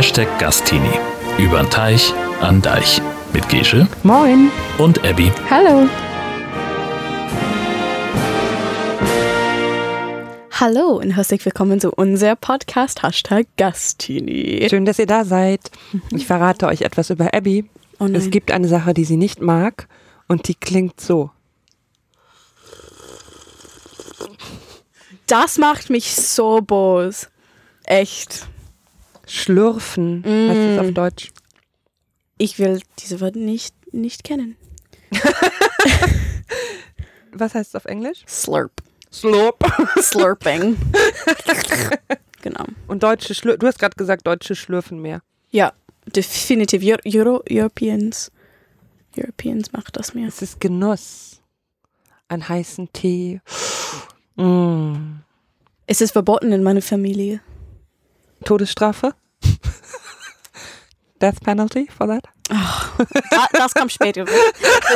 Hashtag Gastini. Übern Teich, an Deich. Mit Gesche Moin. und Abby. Hallo. Hallo und herzlich willkommen zu unserem Podcast Hashtag Gastini. Schön, dass ihr da seid. Ich verrate euch etwas über Abby. Oh es gibt eine Sache, die sie nicht mag und die klingt so. Das macht mich so bos. Echt. Schlürfen heißt es Mm. auf Deutsch. Ich will diese Wörter nicht, nicht kennen. Was heißt es auf Englisch? Slurp. Slurp. Slurping. genau. Und deutsche Schlür Du hast gerade gesagt, deutsche schlürfen mehr. Ja, definitiv. Euro, Euro, Europeans. Europeans macht das mehr. Es ist Genuss. Ein heißen Tee. Mm. Es ist verboten in meiner Familie. Todesstrafe? Death penalty for that? Da, das kommt später. Wir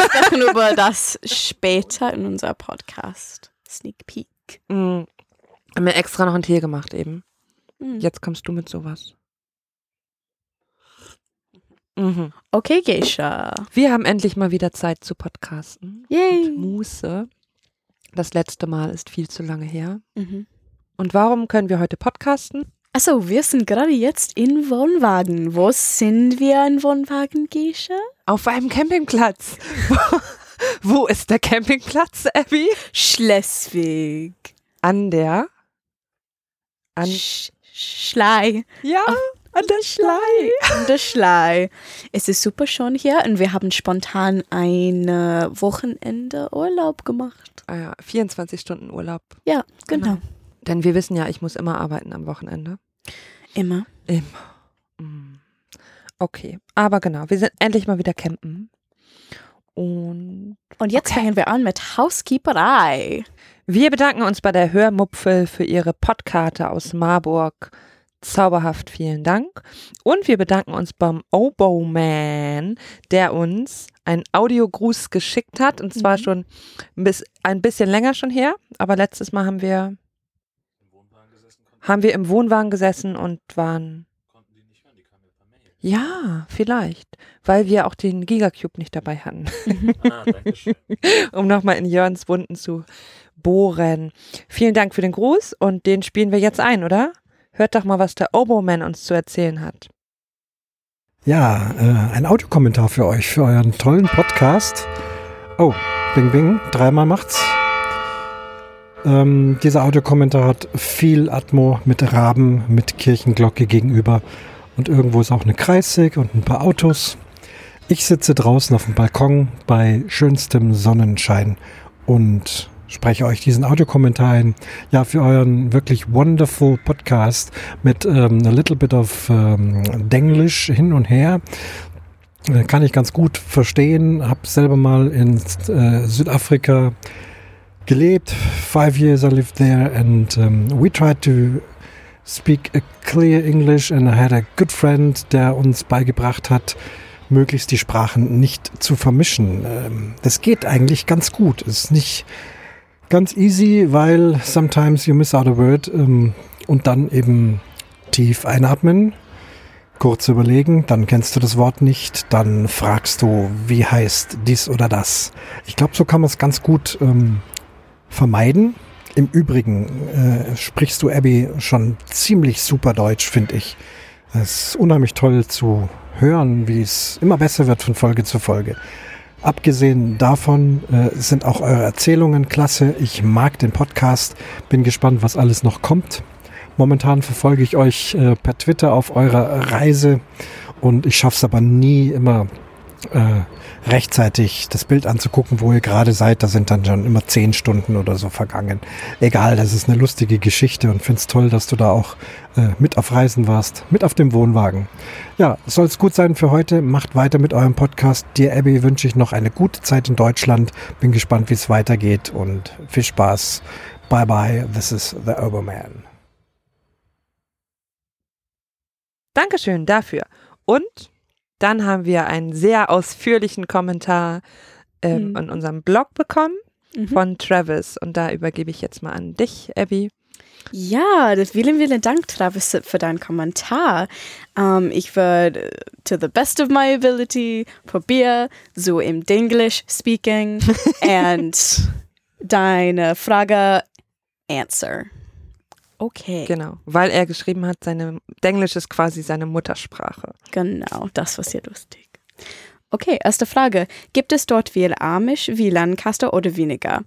sprechen über das später in unser Podcast. Sneak Peek. Mm. Haben mir extra noch einen Tee gemacht eben. Hm. Jetzt kommst du mit sowas. Mhm. Okay, Geisha. Wir haben endlich mal wieder Zeit zu podcasten. Yay. Muße. Das letzte Mal ist viel zu lange her. Mhm. Und warum können wir heute podcasten? Achso, wir sind gerade jetzt in Wohnwagen. Wo sind wir in Wohnwagen, Geisha? Auf einem Campingplatz. Wo, ist der Campingplatz, Abby? Schleswig. An der. An, Sch Schlei. ja, an der Schlei. An der Schlei. Es ist super schön hier und wir haben spontan ein äh, Wochenende Urlaub gemacht. Ah ja, 24 Stunden Urlaub. Ja, genau. Genau. Denn wir wissen ja, ich muss immer arbeiten am Wochenende. Immer. Mm. Okay, aber genau, wir sind endlich mal wieder campen. Und Und jetzt Okay. fangen wir an mit Housekeeperei. Wir bedanken uns bei der Hörmupfel für ihre Podkarte aus Marburg. Zauberhaft vielen Dank. Und wir bedanken uns beim Oboe Man, der uns einen Audiogruß geschickt hat. Und zwar Mhm. schon ein bisschen länger schon her. Aber letztes Mal haben wir, haben wir im Wohnwagen gesessen und waren. Ja, vielleicht. Weil wir auch den Gigacube nicht dabei hatten Ah, danke schön. um nochmal in Jörns Wunden zu bohren. Vielen Dank für den Gruß und den spielen wir jetzt ein, oder? Hört doch mal, was der Oboman uns zu erzählen hat. Ja, äh, ein Audiokommentar für euch, für euren tollen Podcast. Oh, Bing Bing, dreimal macht's. Ähm, dieser Audiokommentar hat viel Atmo mit Raben, mit Kirchenglocke gegenüber. Und irgendwo ist auch eine Kreissäge und ein paar Autos. Ich sitze draußen auf dem Balkon bei schönstem Sonnenschein und spreche euch diesen Audiokommentar ein. Ja, für euren wirklich wonderful Podcast mit ähm, a little bit of ähm, Denglisch hin und her. Äh, Kann ich ganz gut verstehen. Hab selber mal in äh, Südafrika gelebt. Five years I lived there and um, we tried to speak a clear English and I had a good friend, der uns beigebracht hat, möglichst die Sprachen nicht zu vermischen. Ähm, das geht eigentlich ganz gut. Ist nicht ganz easy, weil sometimes you miss out a word ähm, und dann eben tief einatmen, kurz überlegen, dann kennst du das Wort nicht, dann fragst du, wie heißt dies oder das. Ich glaube, so kann man es ganz gut ähm, vermeiden. Im Übrigen äh, sprichst du, Abby, schon ziemlich super Deutsch, finde ich. Es ist unheimlich toll zu hören, wie es immer besser wird von Folge zu Folge. Abgesehen davon äh, sind auch eure Erzählungen klasse. Ich mag den Podcast, bin gespannt, was alles noch kommt. Momentan verfolge ich euch äh, per Twitter auf eurer Reise und ich schaffe es aber nie immer äh, rechtzeitig das Bild anzugucken, wo ihr gerade seid. Da sind dann schon immer zehn Stunden oder so vergangen. Egal, das ist eine lustige Geschichte und finde es toll, dass du da auch äh, mit auf Reisen warst, mit auf dem Wohnwagen. Ja, soll es gut sein für heute. Macht weiter mit eurem Podcast. Dir, Abby, wünsche ich noch eine gute Zeit in Deutschland. Bin gespannt, wie es weitergeht und viel Spaß. Bye bye, this is the Oberman. Dankeschön dafür. Und dann haben wir einen sehr ausführlichen Kommentar ähm, Mhm. in unserem Blog bekommen Mhm. von Travis. Und da übergebe ich jetzt mal an dich, Abby. Ja, vielen, vielen Dank, Travis, für deinen Kommentar. Ähm, ich werde, to the best of my ability, probieren, so im English speaking and deine Frage answer. Okay. Genau, weil er geschrieben hat, seine Englisch ist quasi seine Muttersprache. Genau, das war sehr lustig. Okay, erste Frage. Gibt es dort viel Amish wie Lancaster oder weniger?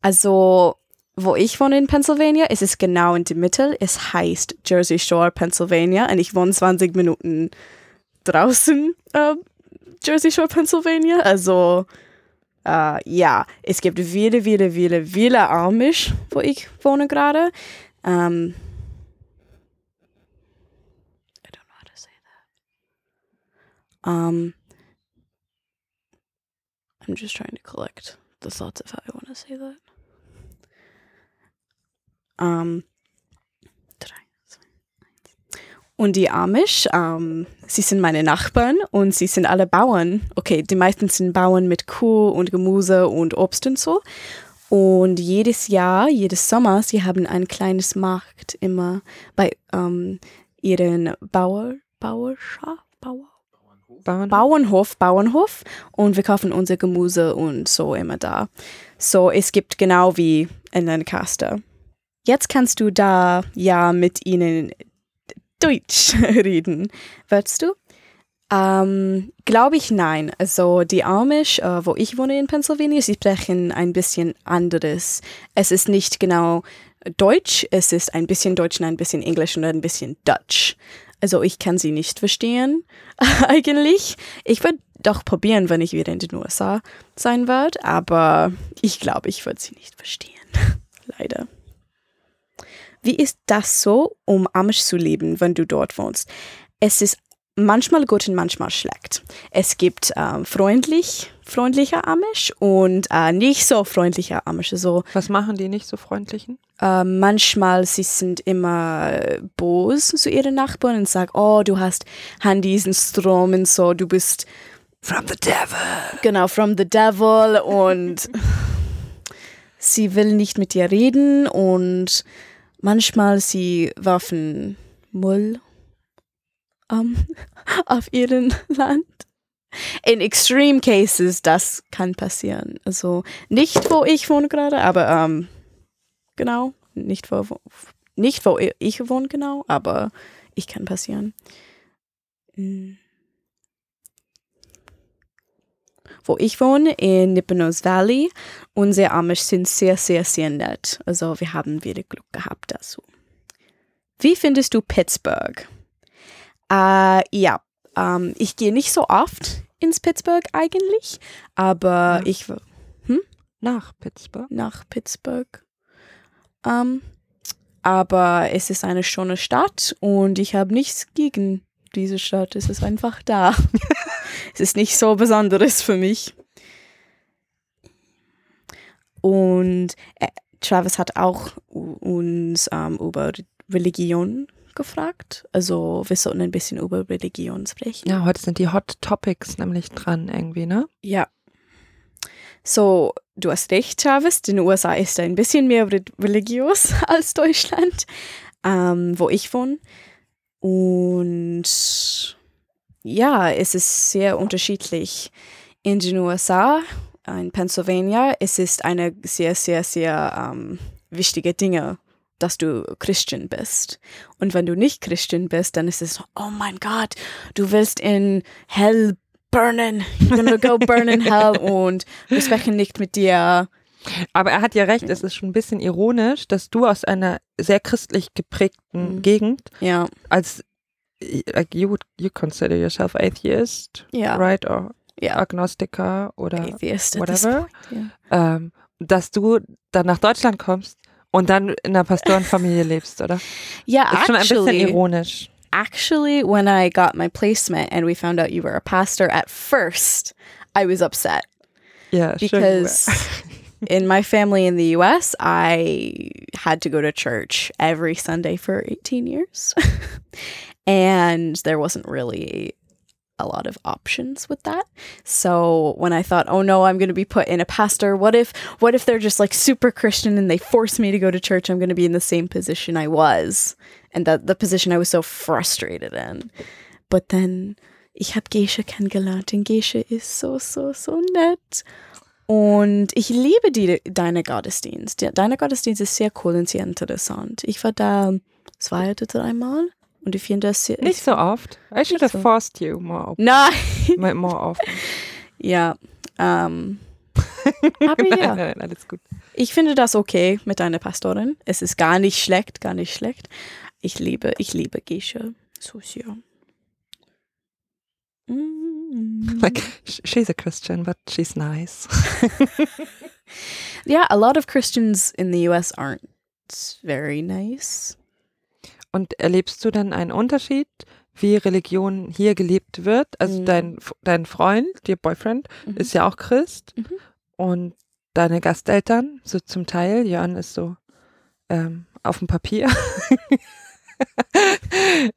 Also, wo ich wohne in Pennsylvania, ist es genau in der Mitte. Es heißt Jersey Shore, Pennsylvania und ich wohne 20 Minuten draußen, äh, Jersey Shore, Pennsylvania. Also, äh, ja, es gibt viele, viele, viele, viele Amish, wo ich wohne gerade. Um, I don't know how to say that. Um, I'm just trying to collect the thoughts of how I want to say that. Um. Und die Amish, ähm, sie sind meine Nachbarn und sie sind alle Bauern. Okay, die meisten sind Bauern mit Kuh und Gemüse und Obst und so. Und jedes Jahr, jedes Sommer, sie haben ein kleines Markt immer bei ähm, ihren Bauer, Bauerschaft, Bauer, Bauernhof. Bauernhof, Bauernhof und wir kaufen unser Gemüse und so immer da. So, es gibt genau wie in Lancaster. Jetzt kannst du da ja mit ihnen Deutsch reden. Würdest du? Ähm, Glaube ich nein. Also die Amish, äh, wo ich wohne in Pennsylvania, sie sprechen ein bisschen anderes. Es ist nicht genau Deutsch, es ist ein bisschen Deutsch und ein bisschen Englisch und ein bisschen Dutch. Also ich kann sie nicht verstehen eigentlich. Ich würde doch probieren, wenn ich wieder in den USA sein werde, aber ich glaube, ich würde sie nicht verstehen. Leider. Wie ist das so, um Amish zu leben, wenn du dort wohnst? Es ist manchmal gut und manchmal schlecht. Es gibt ähm, freundlich, freundliche Amish und äh, nicht so freundliche Amish. Also, Was machen die nicht so freundlichen? äh, manchmal sie sind immer äh, böse zu ihren Nachbarn und sagen, oh, du hast Handys und Strom und so, du bist From the devil. genau from the devil und sie will nicht mit dir reden und manchmal sie werfen Müll ähm, auf ihren Land. In extreme cases, das kann passieren. Also nicht, wo ich wohne gerade, aber ähm, genau, nicht wo, nicht wo ich wohne genau, aber ich kann passieren. Mm. Wo ich wohne, in Nippenos Valley, unsere Amish sind sehr, sehr, sehr nett. Also wir haben wieder Glück gehabt dazu. Wie findest du Pittsburgh? Äh, ja, ähm, ich gehe nicht so oft ins Pittsburgh eigentlich, aber Ja. ich w- Nach Pittsburgh. nach Pittsburgh. Ähm, aber es ist eine schöne Stadt und ich habe nichts gegen diese Stadt. Es ist einfach da. es ist nicht so Besonderes für mich. Und äh, Travis hat auch uns ähm, über Religion gefragt. Also wir sollten ein bisschen über Religion sprechen. Ja, heute sind die Hot Topics nämlich dran irgendwie, ne? Ja. So, du hast recht, Travis. In den USA ist ein bisschen mehr re- religiös als Deutschland, ähm, wo ich wohne. Und ja, es ist sehr unterschiedlich. In den USA, in Pennsylvania, es ist eine sehr, sehr, sehr ähm, wichtige Dinge, dass du Christian bist. Und wenn du nicht Christian bist, dann ist es so, oh mein Gott, du willst in Hell burnen. You're gonna go burn in hell und wir sprechen nicht mit dir. Aber er hat ja recht, es ist schon ein bisschen ironisch, dass du aus einer sehr christlich geprägten Mhm. Gegend Ja, als like you would you consider yourself atheist, ja, right? Or ja. Agnostiker oder Atheist whatever. point, ja. ähm, dass du dann nach Deutschland kommst und dann in einer Pastorenfamilie lebst, oder? Ja, Ist schon ein bisschen actually, ironisch. actually, when I got my placement and we found out you were a pastor, at first I was upset schön. because in my family in the US, I had to go to church every Sunday for 18 years. and there wasn't really a lot of options with that. So when I thought, oh no, I'm going to be put in a pastor, what if what if they're just like super Christian and they force me to go to church? I'm going to be in the same position I was and that the position I was so frustrated in. But then ich habe Gesche kennengelernt und Gesche ist so, so, so nett. Und ich liebe die, deine Gottesdienst. Deine Gottesdienst ist sehr cool und sehr interessant. Ich war da zwei oder dreimal und ich finde das sehr. Nicht so oft. I should have so. forced you more, op- Nein! more- often. Ja. Ähm, aber nein, ja, nein, alles gut. ich finde das okay mit deiner Pastorin. Es ist gar nicht schlecht, gar nicht schlecht. Ich liebe, ich liebe Gesche. So sehr. Mm. Like, sh- she's a Christian, but she's nice. Yeah, a lot of Christians in the US aren't very nice. Und erlebst du dann einen Unterschied, wie Religion hier gelebt wird? Also Mhm. dein, dein Freund, your Boyfriend, Mhm. ist ja auch Christ. Mhm. Und deine Gasteltern, so zum Teil, Jörn ist so ähm, auf dem Papier.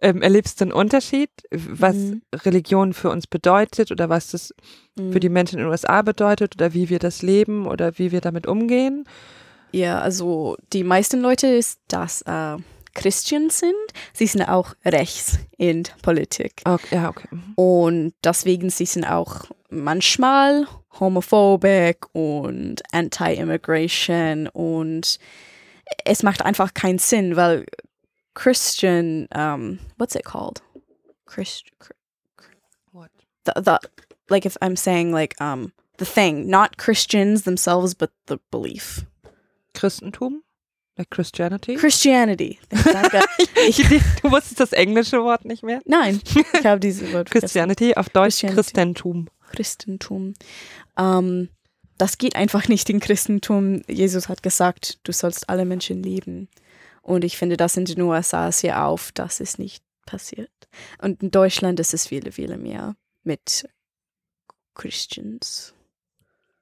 ähm, erlebst du einen Unterschied, was Mhm. Religion für uns bedeutet oder was das Mm. für die Menschen in den USA bedeutet oder wie wir das leben oder wie wir damit umgehen? Ja, also die meisten Leute ist, dass äh, Christian sind. Sie sind auch rechts in Politik. Okay, ja, okay. Mhm. Und deswegen sie sind auch manchmal homophobic und anti-immigration und es macht einfach keinen Sinn, weil Christian, um, what's it called? Christ, What? the, the, like if I'm saying like um the thing, not Christians themselves, but the belief. Christentum? Like Christianity? Christianity. Danke. ich, du wusstest das englische Wort nicht mehr? nein, ich habe dieses Wort. Christianity, auf Deutsch Christianity. Christentum. Christentum. Ähm, das geht einfach nicht in Christentum. Jesus hat gesagt, du sollst alle Menschen lieben. Und ich finde, das in den USA ist ja auf, dass es nicht passiert. Und in Deutschland ist es viele, viele mehr mit Christians.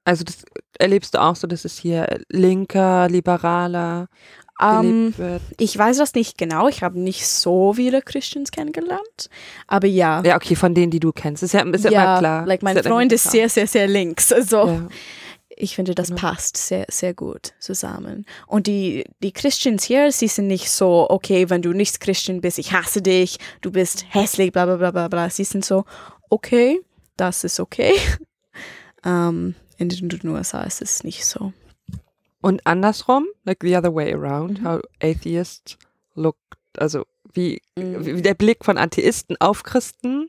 Also das erlebst du auch so, dass es hier linker, liberaler Ähm, gelebt wird? ich weiß das nicht genau. Ich habe nicht so viele Christians kennengelernt. Aber ja. Ja, okay, von denen, die du kennst. Ist ja, ist ja, immer klar. like mein Ist Freund ist sehr, sehr, sehr links. Also Ja. ich finde, das Genau. passt sehr, sehr gut zusammen. Und die, die Christians hier, sie sind nicht so, okay, wenn du nicht Christian bist, ich hasse dich, du bist hässlich, bla bla bla bla bla. Sie sind so, okay, das ist okay. Ähm, in den USA ist es nicht so. Und andersrum, like the other way around, Mhm. how atheists look, also wie, Mhm. wie der Blick von Atheisten auf Christen.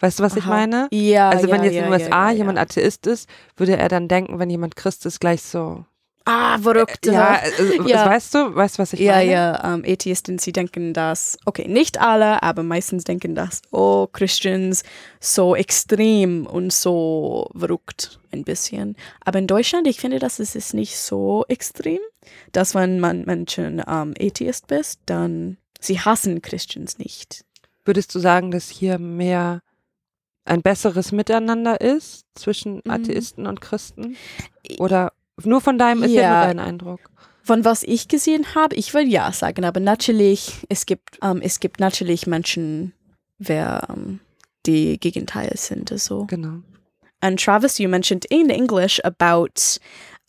Weißt du, was ich Aha. meine? Ja, Also ja, wenn jetzt ja, in den USA ja, ja, jemand ja. Atheist ist, würde er dann denken, wenn jemand Christ ist, gleich so. Ah, verrückt. Ja, also, Ja. weißt du, weißt du, was ich Ja, meine? ja, ähm, Atheisten, sie denken das, okay, nicht alle, aber meistens denken das, oh, Christians, so extrem und so verrückt ein bisschen. Aber in Deutschland, ich finde, das ist es nicht so extrem, dass wenn man Menschen ähm, Atheist bist, dann, sie hassen Christians nicht. Würdest du sagen, dass hier mehr ein besseres Miteinander ist zwischen Mhm. Atheisten und Christen? Oder nur von deinem, ist ja Ja. nur dein Eindruck. Von was ich gesehen habe, ich würde ja sagen, aber natürlich, es gibt, ähm, es gibt natürlich Menschen, wer ähm, die Gegenteil sind, also. Genau. And Travis, you mentioned in English about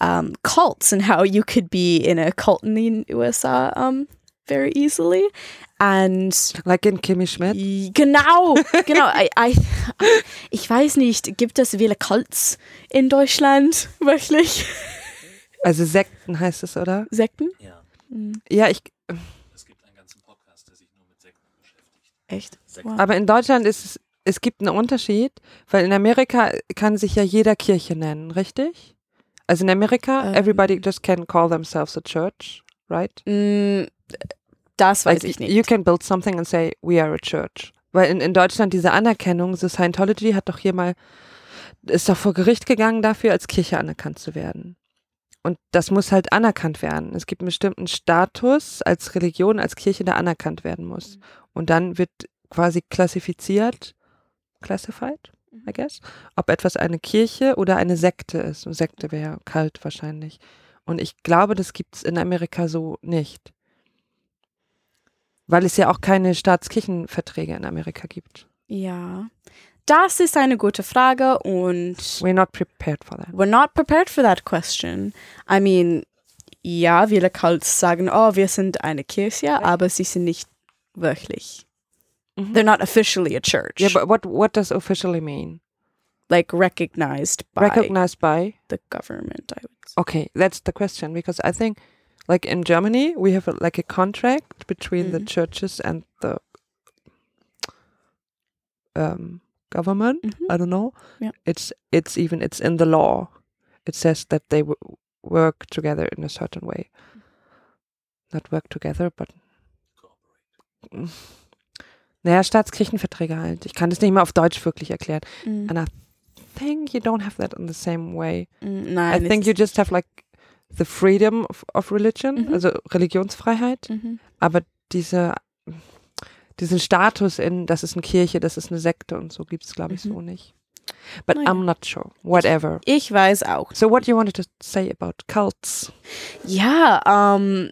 um, cults and how you could be in a cult in the USA um, very easily. And Like in Kimi Schmidt. genau, genau. I, I, ich weiß nicht, gibt es viele Cults in Deutschland? Wirklich? Also Sekten heißt es, oder? Sekten? Ja, Hm, Ja, ich, es gibt einen ganzen Podcast, der sich nur mit Sekten beschäftigt. echt? Sekten. Wow. aber in Deutschland ist es, es gibt einen Unterschied, weil in Amerika kann sich ja jeder Kirche nennen, richtig? Also in Amerika, Ähm. everybody just can call themselves a church, right? Mm, Das weiß Like, ich nicht. You can build something and say, we are a church. Weil in, in Deutschland diese Anerkennung, so Scientology hat doch hier mal, ist doch vor Gericht gegangen dafür, als Kirche anerkannt zu werden. Und das muss halt anerkannt werden. Es gibt einen bestimmten Status als Religion, als Kirche, der anerkannt werden muss. Und dann wird quasi klassifiziert, classified, I guess, ob etwas eine Kirche oder eine Sekte ist. Eine Sekte wäre kalt wahrscheinlich. Und ich glaube, das gibt es in Amerika so nicht. Weil es ja auch keine Staatskirchenverträge in Amerika gibt. Ja, das ist eine gute Frage und We're not prepared for that. we're not prepared for that question. I mean, ja, viele Cults sagen, oh, wir sind eine Kirche, aber sie sind nicht wirklich. Mhm. They're not officially a church. Yeah, but what what does officially mean? like recognized by Recognized by? the government, I would say. Okay, that's the question because I think, like in Germany, we have a, like a contract between the Mhm. churches and the um, government. Mhm. I don't know. Yeah. It's it's even it's in the law. It says that they w- work together in a certain way. Not work together, but naja, Staatskirchenverträge halt. Ich kann das nicht mal auf Deutsch wirklich erklären. Mm. And I think you don't have that in the same way. Mm, I Nein, think es you just have like the freedom of, of religion, Mhm. also Religionsfreiheit, Mhm. aber diese diesen Status in, das ist eine Kirche, das ist eine Sekte und so gibt es, glaube ich, Mhm. so nicht. But Naja. I'm not sure. Whatever. Ich weiß auch. So what you wanted to say about cults? Ja, ähm,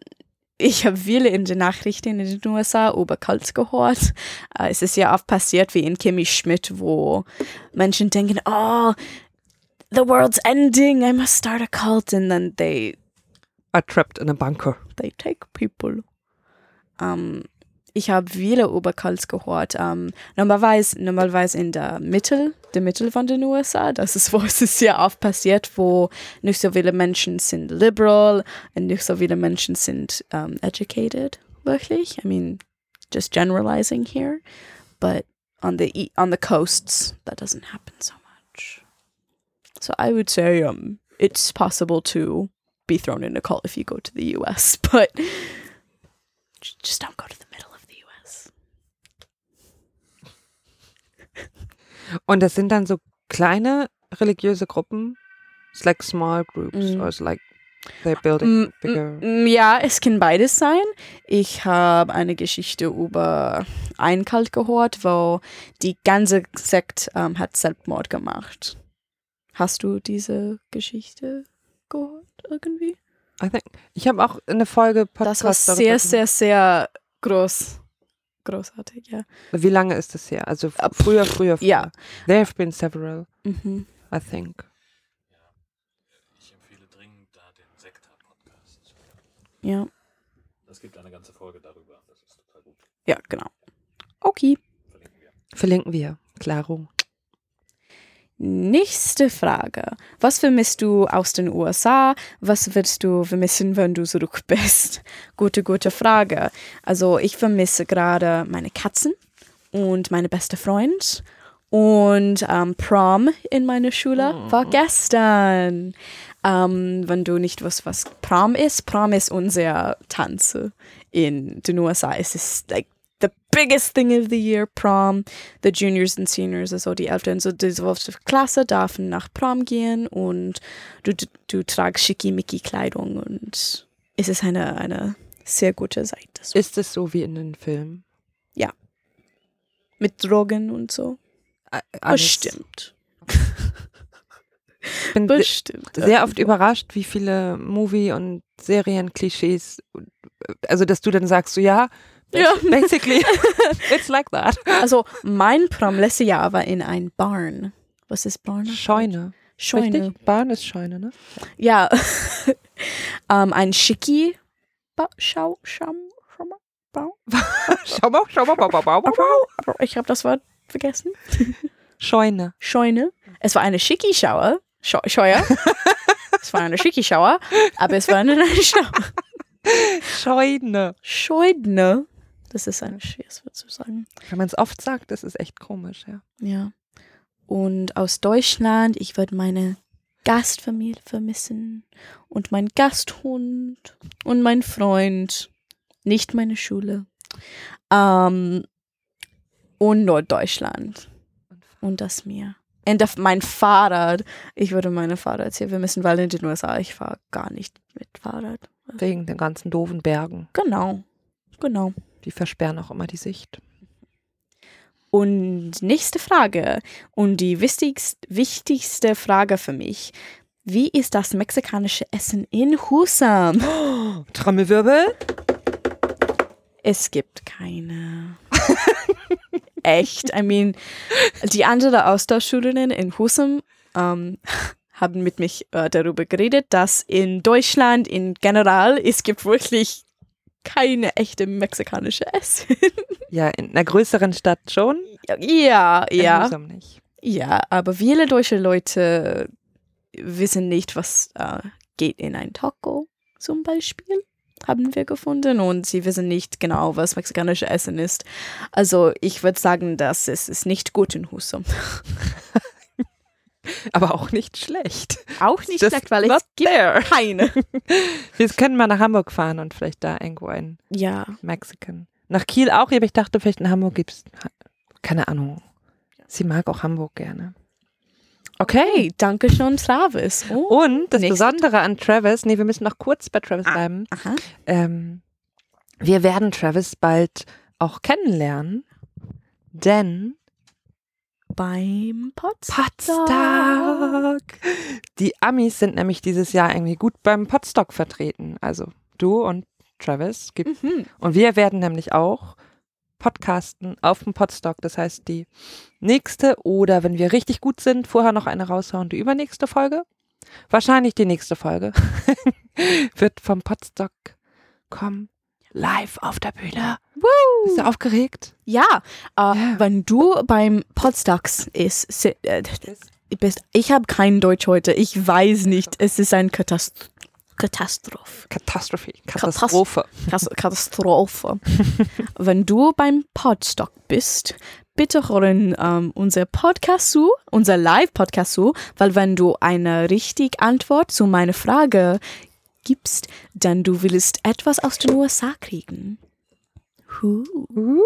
ich habe viele in den Nachrichten in den USA über Cults gehört. Äh, es ist ja oft passiert wie in Kimmy Schmidt, wo Menschen denken, oh, the world's ending, I must start a cult, and then they Are trapped in a bunker. they take people. Ähm, ich habe viele über Cults gehört. Ähm, normalerweise, normalerweise in der Mitte, der Mitte von den USA. Das ist, wo es ist ja oft passiert, wo nicht so viele Menschen sind liberal und nicht so viele Menschen sind um, educated, wirklich. I mean, just generalizing here. But on the on the coasts, that doesn't happen so much. So I would say um, it's possible to be thrown in a cult if you go to the US, but just don't go to the middle Und das sind dann so kleine religiöse Gruppen. It's like small groups Mm. or it's like they're building bigger. Ja, es kann beides sein. Ich habe eine Geschichte über einen Cult gehört, wo die ganze Sekt ähm, hat Selbstmord gemacht. Hast du diese Geschichte gehört irgendwie? I think ich habe auch eine Folge Podcast Das war sehr, sehr, sehr groß. Großartig, ja. Wie lange ist das her? Also früher, früher, früher. Ja. There have been several, Mhm. I think. Ich empfehle dringend da den Sekta-Podcast. Ja. Es gibt eine ganze Folge darüber. Das ist total gut. Ja, genau. Okay. Verlinken wir. Verlinken wir. Klaro. Nächste Frage. Was vermisst du aus den USA? Was wirst du vermissen, wenn du zurück bist? Gute, gute Frage. Also ich vermisse gerade meine Katzen und meine beste Freund. Und ähm, Prom in meiner Schule war gestern. Ähm, wenn du nicht weißt, was Prom ist, Prom ist unser Tanz in den USA. Es ist like biggest thing of the year, Prom. The Juniors und Seniors, also die Eltern, so die zwölfte Klasse dürfen nach Prom gehen und du, du, du tragst schickimicki Kleidung und es ist eine, eine sehr gute Seite. Ist es so wie in den Filmen? Mit Drogen und so. Alles? Bestimmt. Ich bin Bestimmt. sehr oft überrascht, wie viele Movie- und Serien-Klischees, also dass du dann sagst, so ja, Ja. basically, it's like that. Also mein Prom letztes Jahr war in ein Barn. Was ist Barn? Scheune. Scheune. Richtig? Bahn ist Scheune, ne? Ja. ähm, ein schicki Schau, Schau, Schau. Bau. Schau mal, schau mal, bau, bau, bau, bau, bau. Ich habe das Wort vergessen. Scheune. Scheune. Es war eine schicki Schauer. Schau Scheuer. es war eine schicki Schauer, aber es war eine Schauer. Scheune. Scheune. Das ist ein schweres Wort zu sagen. Wenn man es oft sagt, das ist echt komisch, ja. Ja. Und aus Deutschland, ich würde meine Gastfamilie vermissen und meinen Gasthund und meinen Freund, nicht meine Schule. Ähm, und Norddeutschland und das Meer. Und auf mein Fahrrad. Ich würde meine Fahrrad hier vermissen, weil in den USA ich fahre gar nicht mit Fahrrad. Wegen den ganzen doofen Bergen. Genau, genau. Die versperren auch immer die Sicht. Und nächste Frage und die wichtigst, wichtigste Frage für mich. Wie ist das mexikanische Essen in Husum? Trommelwirbel. Es gibt keine. echt. I mean, die andere Austauschschülerinnen in Husum ähm, haben mit mich äh, darüber geredet, dass in Deutschland in general es gibt wirklich keine echte mexikanische Essen. Ja, in einer größeren Stadt schon. ja, in ja. Husum nicht. Ja, aber viele deutsche Leute wissen nicht, was äh, geht in ein Taco zum Beispiel, haben wir gefunden. Und sie wissen nicht genau, was mexikanische Essen ist. Also ich würde sagen, dass es ist nicht gut in Husum. Aber auch nicht schlecht. Auch nicht Just schlecht, weil es gibt there. keine. Wir können mal nach Hamburg fahren und vielleicht da irgendwo ein Ja, Mexican. Nach Kiel auch, aber ich dachte, vielleicht in Hamburg gibt es, keine Ahnung. Sie mag auch Hamburg gerne. Okay. hey, danke schön, Travis. Oh. Und das Besondere an Travis, nee, wir müssen noch kurz bei Travis Ah. bleiben. Aha. Ähm, wir werden Travis bald auch kennenlernen, denn Beim Potsdam. Podstock. Die Amis sind nämlich dieses Jahr irgendwie gut beim Podstock vertreten. Also du und Travis. Gibt, Mhm. und wir werden nämlich auch podcasten auf dem Podstock. Das heißt, die nächste oder wenn wir richtig gut sind, vorher noch eine raushauen, die übernächste Folge. Wahrscheinlich die nächste Folge wird vom Podstock kommen. Live auf der Bühne. Bist du aufgeregt? Ja, äh, Ja. wenn du beim Podstocks ist, äh, bist, ich habe kein Deutsch heute. Ich weiß nicht. Es ist ein Katast Katastrophe. Katastrophe. Katastrophe. Kas- Katastrophe. wenn du beim Podstock bist, bitte hören ähm, unser Podcast zu, unser Live-Podcast zu, weil wenn du eine richtige Antwort zu meiner Frage gibst, dann du willst etwas aus den USA kriegen. Huh. Uh,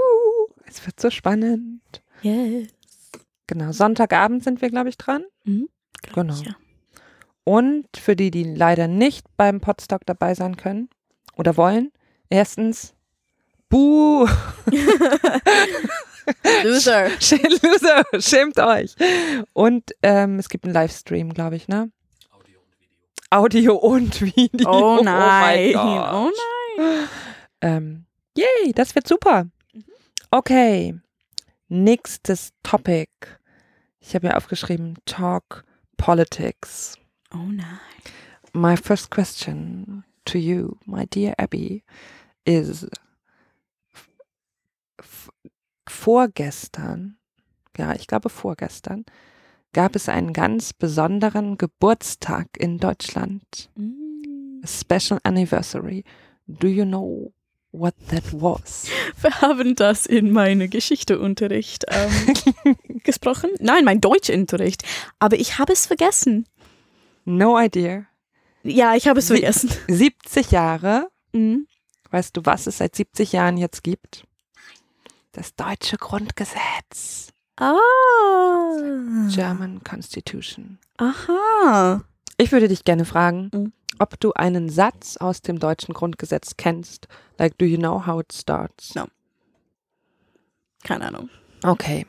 es wird so spannend. Yes. Genau, Sonntagabend sind wir, glaube ich, dran. Mhm, Genau. Ja. Und für die, die leider nicht beim Podstock dabei sein können oder wollen, erstens, buh, Loser. Loser, schämt euch. Und ähm, es gibt einen Livestream, glaube ich, ne? Audio und Video. Oh mein nein. Gott. Oh nein. Ähm, yay, das wird super. Okay, nächstes Topic. Ich habe mir aufgeschrieben, Talk Politics. Oh nein. My first question to you, my dear Abby, is vorgestern, ja, ich glaube vorgestern, gab es einen ganz besonderen Geburtstag in Deutschland. Mm. A special anniversary. Do you know what that was? Wir haben das in meinem Geschichteunterricht ähm, gesprochen. Nein, mein Deutschunterricht. Aber ich habe es vergessen. No idea. Ja, ich habe es vergessen. 70 Jahre. Mhm. Weißt du, was es seit 70 Jahren jetzt gibt? Das deutsche Grundgesetz. Ah. German Constitution. Aha. Ich würde dich gerne fragen, Mhm. ob du einen Satz aus dem deutschen Grundgesetz kennst. Like, do you know how it starts? No. Keine Ahnung. Okay.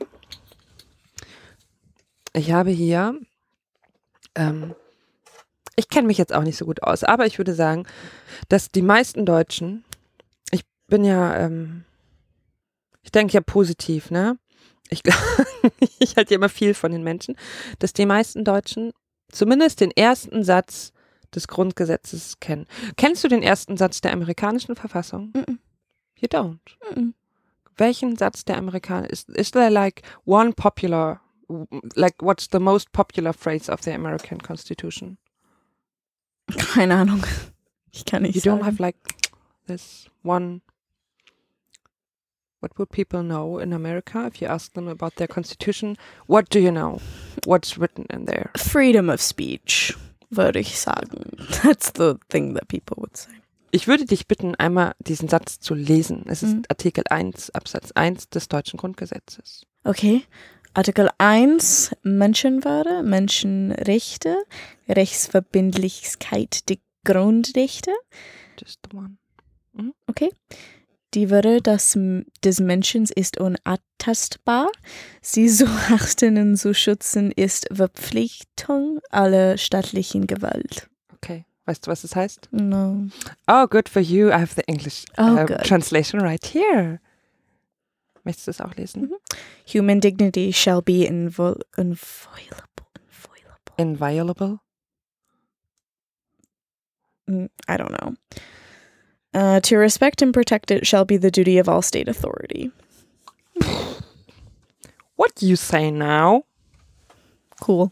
Ich habe hier, ähm, ich kenne mich jetzt auch nicht so gut aus, aber ich würde sagen, dass die meisten Deutschen, ich bin ja, ähm, ich denke ja positiv, ne? Ich, ich halte ja immer viel von den Menschen, dass die meisten Deutschen zumindest den ersten Satz des Grundgesetzes kennen. Kennst du den ersten Satz der amerikanischen Verfassung? Mhm. You don't. Mhm. welchen Satz der Amerikaner ist is there like one popular like what's the most popular phrase of the American Constitution? Keine Ahnung. Ich kann nicht You don't sagen. have like this one What would people know in America if you ask them about their constitution? What do you know? What's written in there? Freedom of speech, würde ich sagen. That's the thing that people would say. Ich würde dich bitten, einmal diesen Satz zu lesen. Es ist Mhm. Artikel 1, Absatz 1 des deutschen Grundgesetzes. Okay. Artikel 1 Menschenwürde, Menschenrechte, Rechtsverbindlichkeit der Grundrechte. Just the one. Okay. Die Würde des, des Menschen ist unantastbar. Sie zu achten und zu schützen ist Verpflichtung aller staatlichen Gewalt. Okay. Weißt du, was es heißt? No. Oh, good for you. I have the English Oh, uh, translation right here. Möchtest du es auch lesen? Human dignity shall be invol inviolable. Inviolable. Inviolable. Mm, I don't know. Uh, to respect and protect it shall be the duty of all state authority. What you say now? Cool.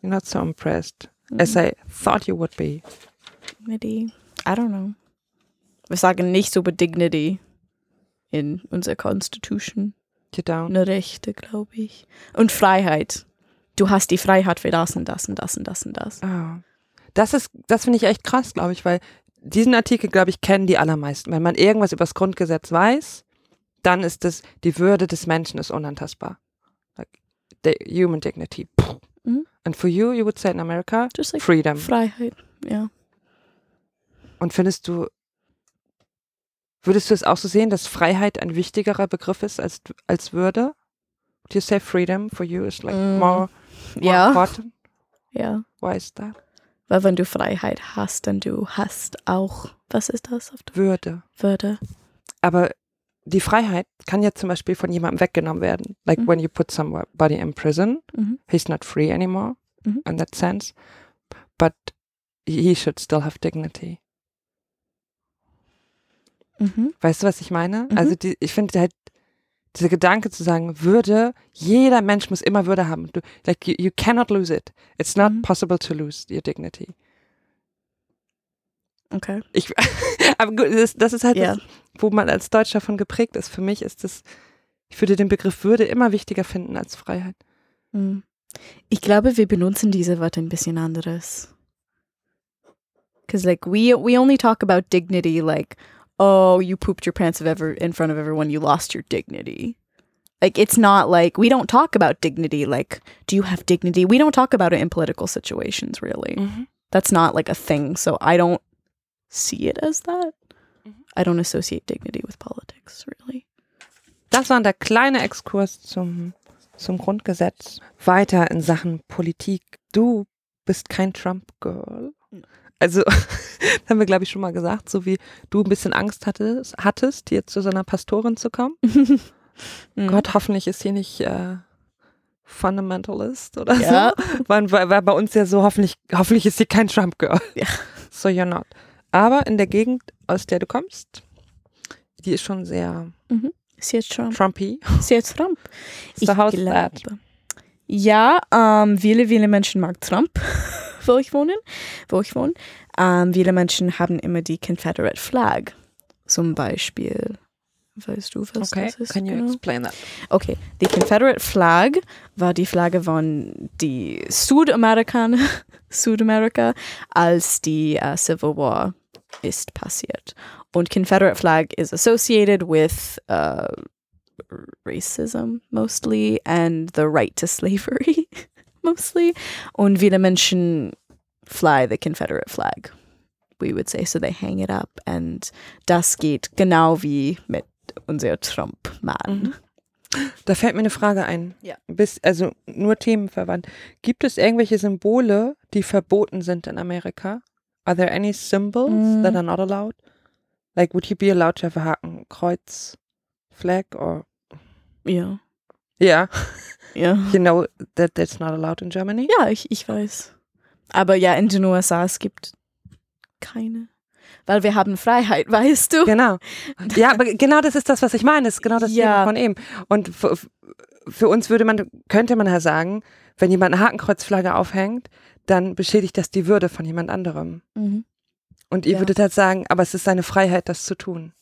You're not so impressed as I thought you would be. Dignity. I don't know. Wir sagen nicht über Dignity in unserer Constitution. You don't. Eine Rechte, glaube ich. Und Freiheit. Du hast die Freiheit für das und das und das und das und das. Oh. Das ist, das finde ich echt krass, glaube ich, weil diesen Artikel, glaube ich, kennen die allermeisten. Wenn man irgendwas über das Grundgesetz weiß, dann ist es, die Würde des Menschen ist unantastbar. Like, the human dignity. Mhm. And for you, you would say in America, Just like freedom. Freiheit. Ja. Und findest du, würdest du es auch so sehen, dass Freiheit ein wichtigerer Begriff ist als, als Würde? Do you say freedom for you is like Mm. more, more Ja. important? Ja. Why is that? Weil wenn du Freiheit hast, dann du hast auch, was ist das auf der Würde. Würde? Aber die Freiheit kann ja zum Beispiel von jemandem weggenommen werden. Like Mhm. when you put somebody in prison, Mhm. he's not free anymore Mhm. in that sense, but he should still have dignity. Mhm. Weißt du, was ich meine? Mhm. Also die, ich finde halt dieser Gedanke zu sagen, Würde, jeder Mensch muss immer Würde haben. Du, like you, you cannot lose it. It's not Mhm. possible to lose your dignity. Okay. Ich, aber gut, das, das ist halt Ja. das, wo man als Deutscher von geprägt ist. Für mich ist das, ich würde den Begriff Würde immer wichtiger finden als Freiheit. Mhm. Ich glaube, wir benutzen diese Wörter ein bisschen anderes. Because like we we only talk about dignity like, oh, you pooped your pants of ever in front of everyone, you lost your dignity. Like it's not like we don't talk about dignity like, do you have dignity? We don't talk about it in political situations really. That's not like a thing. So I don't see it as that. Mhm. I don't associate dignity with politics really. Das war der kleine Exkurs zum, zum Grundgesetz. Weiter in Sachen Politik. Du bist kein Trump-Girl. Also, haben wir, glaube ich, schon mal gesagt, so wie du ein bisschen Angst hattest, hattest jetzt zu so einer Pastorin zu kommen. Mhm. Gott, hoffentlich ist sie nicht äh, Fundamentalist oder Ja. so. War, war, bei uns ja so, hoffentlich, hoffentlich ist sie kein Trump-Girl. Ja. So you're not. Aber in der Gegend, aus der du kommst, die ist schon sehr Ist jetzt Trump. Trumpy. Ist jetzt Trump. So how's that? Ja, ähm, viele, viele Menschen mag Trump, wo ich wohne. Wo ich wohne. Ähm, viele Menschen haben immer die Confederate Flag. Zum Beispiel. Weißt du, was Okay, das ist? can you genau? explain that? Okay, die Confederate Flag war die Flagge von die Südamerikaner, Südamerika, als die äh, Civil War ist passiert. Und Confederate Flag is associated with uh, racism mostly and the right to slavery mostly. Und viele Menschen fly the Confederate Flag, we would say. So they hang it up. And das geht genau wie mit unser Trump-Mann. Da fällt mir eine Frage ein. Ja. Bis, also nur themenverwandt. Gibt es irgendwelche Symbole, die verboten sind in Amerika? Are there any symbols Mm. that are not allowed? Like, would you be allowed to have a Hakenkreuz flag or? Ja. Yeah, Ja. you know that that's not allowed in Germany. Ja, ich, ich weiß. Aber ja, in den USA, es gibt keine. Weil wir haben Freiheit, weißt du? Genau. Ja, aber genau das ist das, was ich meine. Das ist genau das Ja. Thema von eben. Und für, für uns würde man, könnte man ja sagen, wenn jemand eine Hakenkreuzflagge aufhängt, dann beschädigt das die Würde von jemand anderem. Mhm. Und ihr Ja. würdet halt sagen, aber es ist seine Freiheit, das zu tun.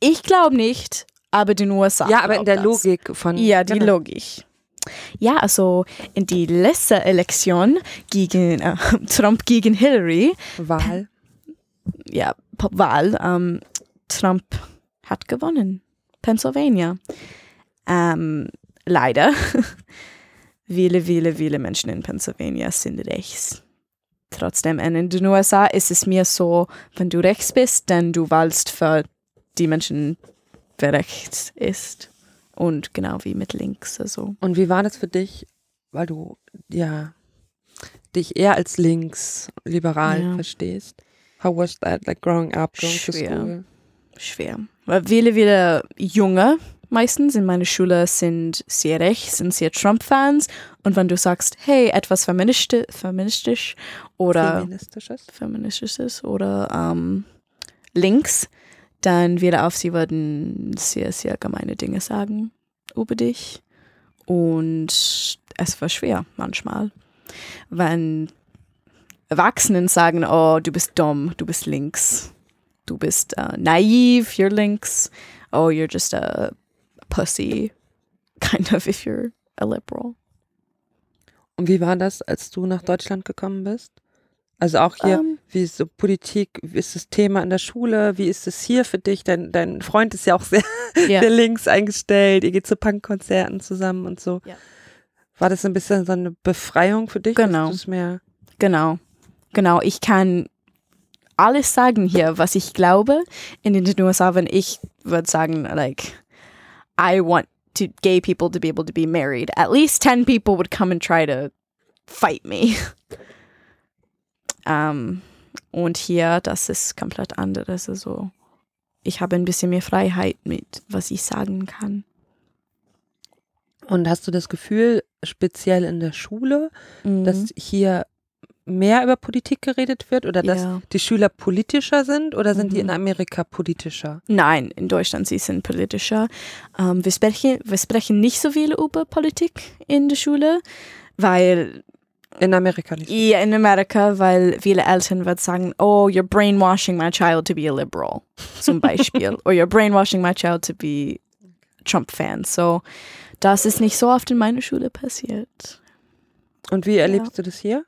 Ich glaube nicht, aber den USA. ja, aber in der das. Logik von. Ja, die Genau. Logik. Ja, also in die letzte Elektion gegen äh, Trump gegen Hillary, Wahl. ja, Wahl, ähm, Trump hat gewonnen. Pennsylvania. Ähm, leider. viele, viele, viele Menschen in Pennsylvania sind rechts. Trotzdem, und in den USA ist es mir so, wenn du rechts bist, dann du wählst für die Menschen, rechts ist. Und genau wie mit links, also. Und wie war das für dich, weil du ja dich eher als links liberal Ja. verstehst? How was that, like growing up, going to Schwer. school? schwer. Weil viele, viele Junge meistens in meiner Schule sind sehr rechts, sind sehr Trump-Fans. Und wenn du sagst, hey, etwas feministi feministisch oder Feministisches. feministisches oder ähm, links, dann wieder auf sie würden sehr, sehr gemeine Dinge sagen über dich. Und es war schwer manchmal. Wenn Erwachsenen sagen, oh, du bist dumm, du bist links, du bist äh, naiv, you're links, oh, you're just a pussy, kind of, if you're a liberal. Und wie war das, als du nach Deutschland gekommen bist? Also auch hier, Ähm. wie ist so Politik, wie ist das Thema in der Schule, wie ist es hier für dich? Dein, dein Freund ist ja auch sehr, Ja. sehr links eingestellt, ihr geht zu Punkkonzerten zusammen und so. Ja. War das ein bisschen so eine Befreiung für dich? Genau. Genau, genau. Ich kann alles sagen hier, was ich glaube. In den USA, wenn ich würde sagen, like, I want to gay people to be able to be married, at least 10 people would come and try to fight me. Ähm, und hier, das ist komplett anders. Also, ich habe ein bisschen mehr Freiheit mit, was ich sagen kann. Und hast du das Gefühl, speziell in der Schule, Mhm. dass hier mehr über Politik geredet wird oder dass Ja. die Schüler politischer sind oder sind die Mhm. in Amerika politischer? Nein, in Deutschland sie sind politischer. Ähm, wir, sprechen, wir sprechen nicht so viel über Politik in der Schule, weil In Amerika nicht. ja, in Amerika, weil viele Eltern würden sagen, oh, you're brainwashing my child to be a liberal, zum Beispiel, or you're brainwashing my child to be Trump-fan. So, das ist nicht so oft in meiner Schule passiert. Und wie erlebst du das hier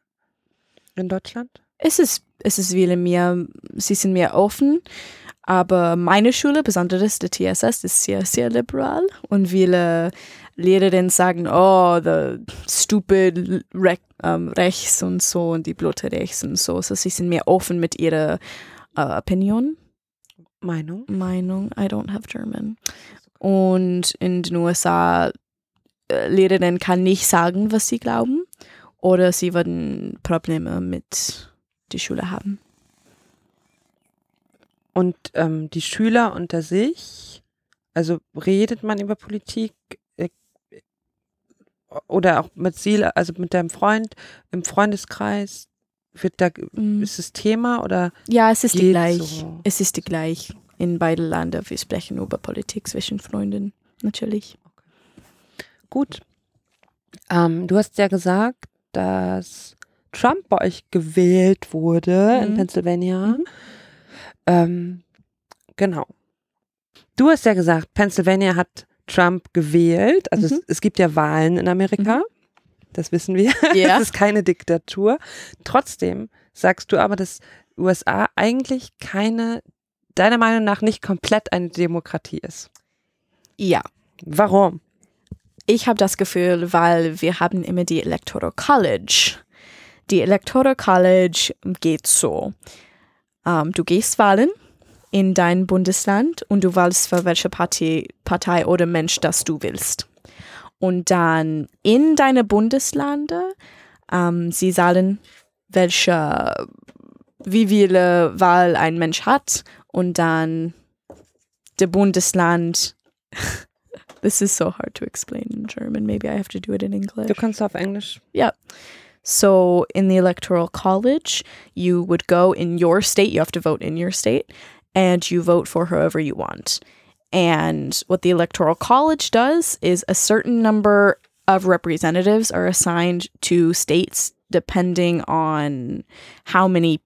in Deutschland? Es ist, es ist viele mehr, sie sind mehr offen, aber meine Schule, besonders der TSS, ist sehr, sehr liberal und viele Lehrerinnen sagen, oh, the stupid Re ähm, rechts und so und die Blutte rechts und so. So, sie sind mehr offen mit ihrer äh, Opinion, Meinung? Meinung. I don't have German. Und in den USA, äh, Lehrerinnen kann nicht sagen, was sie glauben oder sie würden Probleme mit der Schule haben. Und ähm, die Schüler unter sich, also redet man über Politik oder auch mit Sil, also mit deinem Freund im Freundeskreis, wird da Mhm. ist es Thema oder Ja, es ist die gleich. so? Es ist die gleich in beiden Ländern. Wir sprechen über Politik zwischen Freunden, natürlich. Gut. Ähm, du hast ja gesagt, dass Trump bei euch gewählt wurde in Mhm. Pennsylvania. Mhm. Ähm, genau. Du hast ja gesagt, Pennsylvania hat Trump gewählt. Also Mhm. es, es gibt ja Wahlen in Amerika. Das wissen wir. Ja. Es ist keine Diktatur. Trotzdem sagst du aber, dass USA eigentlich keine, deiner Meinung nach nicht komplett eine Demokratie ist. Ja. Warum? Ich habe das Gefühl, weil wir haben immer die Electoral College. Die Electoral College geht so. Ähm, du gehst wählen in dein Bundesland und du wählst für welche Partei, Partei oder Mensch das du willst. Und dann in deine Bundeslande, ähm, sie sagen, welche, wie viele Wahl ein Mensch hat und dann der Bundesland This is so hard to explain in German. Maybe I have to do it in English. Du kannst auf Englisch. So, in the Electoral College, you would go in your state, you have to vote in your state, and you vote for whoever you want. And what the Electoral College does is a certain number of representatives are assigned to states depending on how many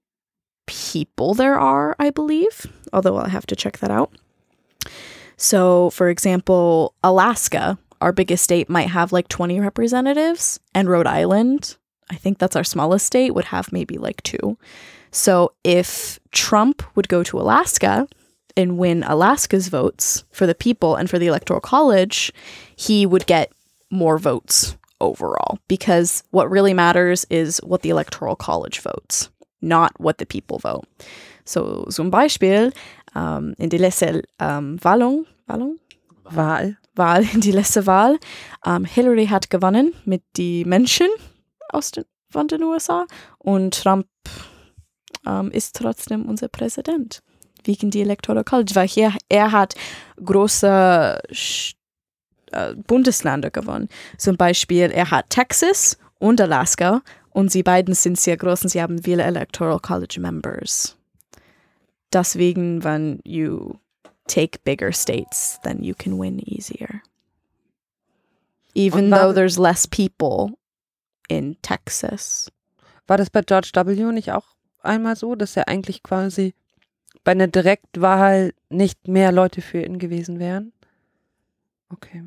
people there are, I believe, although I'll have to check that out. So, for example, Alaska, our biggest state, might have like 20 representatives, and Rhode Island, I think that's our smallest state, would have maybe like two. So, if Trump would go to Alaska and win Alaska's votes for the people and for the Electoral College, he would get more votes overall because what really matters is what the Electoral College votes, not what the people vote. So, zum Beispiel, ähm, in die letzte ähm, Wahlung, Wahlung? Wahl. Wahl, in die letzte Wahl. Ähm, Hillary hat gewonnen mit die Menschen aus den, von den USA und Trump ähm, ist trotzdem unser Präsident. wegen die Electoral College, weil hier, er hat große Sch- äh, Bundesländer gewonnen. Zum Beispiel, er hat Texas und Alaska und sie beiden sind sehr groß und sie haben viele Electoral College Members. Deswegen, when you take bigger states, then you can win easier. Even though there's less people in Texas. War das bei George W. nicht auch einmal so, dass er eigentlich quasi bei einer Direktwahl nicht mehr Leute für ihn gewesen wären? Okay.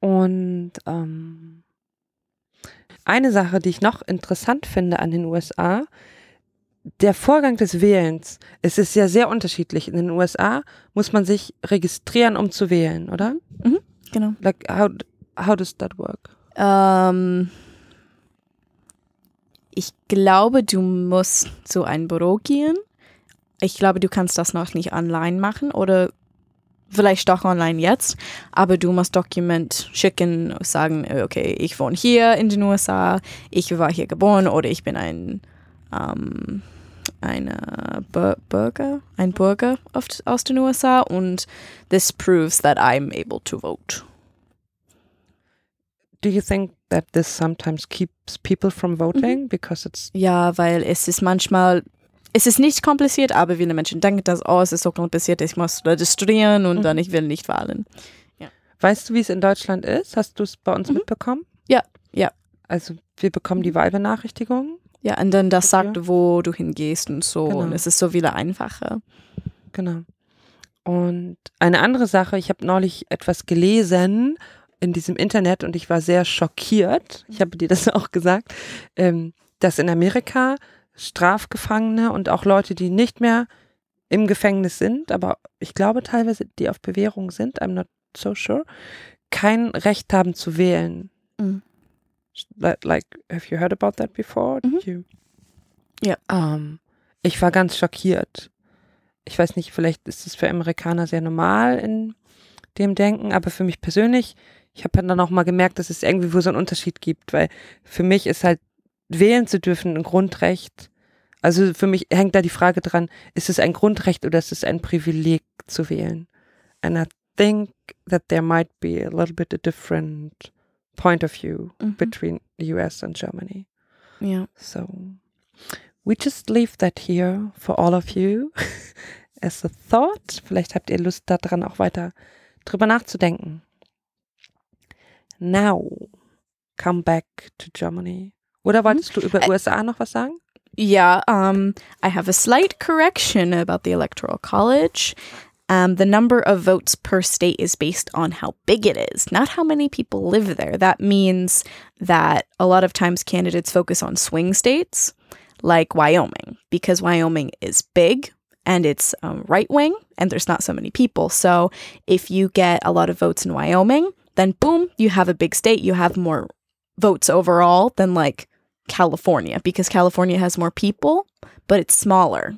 Und ähm, eine Sache, die ich noch interessant finde an den USA, der Vorgang des Wählens, es ist ja sehr unterschiedlich. In den USA muss man sich registrieren, um zu wählen, oder? Genau. Like, how, how does that work? Ähm, ich glaube, du musst zu einem Büro gehen. Ich glaube, du kannst das noch nicht online machen oder vielleicht doch online jetzt, aber du musst Dokument schicken, sagen, okay, ich wohne hier in den USA, ich war hier geboren oder ich bin ein ähm, eine Bürger, ein Bürger aus den USA und this proves that I'm able to vote. Do you think that this sometimes keeps people from voting because it's Ja, weil es ist manchmal, es ist nicht kompliziert, aber viele Menschen denken, dass, oh, es ist so kompliziert, ich muss registrieren und Mhm. dann ich will nicht wählen. Weißt du, wie es in Deutschland ist? Hast du es bei uns Mhm. mitbekommen? Ja, ja. Also wir bekommen die Wahlbenachrichtigung. Ja, und dann das sagt, wo du hingehst und so. Genau. Und es ist so viel einfacher. Genau. Und eine andere Sache, ich habe neulich etwas gelesen in diesem Internet und ich war sehr schockiert. Ich habe dir das auch gesagt, ähm, dass in Amerika Strafgefangene und auch Leute, die nicht mehr im Gefängnis sind, aber ich glaube teilweise, die auf Bewährung sind, I'm not so sure, kein Recht haben zu wählen. Mhm. Like, have you heard about that before? Mhm. Ja. Ähm, ich war ganz schockiert. Ich weiß nicht, vielleicht ist es für Amerikaner sehr normal in dem Denken, aber für mich persönlich, ich habe dann auch mal gemerkt, dass es irgendwie wo so einen Unterschied gibt, weil für mich ist halt wählen zu dürfen ein Grundrecht. Also für mich hängt da die Frage dran, ist es ein Grundrecht oder ist es ein Privileg zu wählen? And I think that there might be a little bit a different point of view Mhm. between the US and Germany. Ja. So we just leave that here for all of you as a thought. Vielleicht habt ihr Lust daran auch weiter drüber nachzudenken. Now, come back to Germany. Oder wolltest du über USA noch was sagen? Yeah, um, I have a slight correction about the Electoral College. Um, the number of votes per state is based on how big it is, not how many people live there. That means that a lot of times candidates focus on swing states like Wyoming because Wyoming is big and it's um, right wing and there's not so many people. So if you get a lot of votes in Wyoming, then boom, you have a big state. You have more votes overall than like California because California has more people, but it's smaller.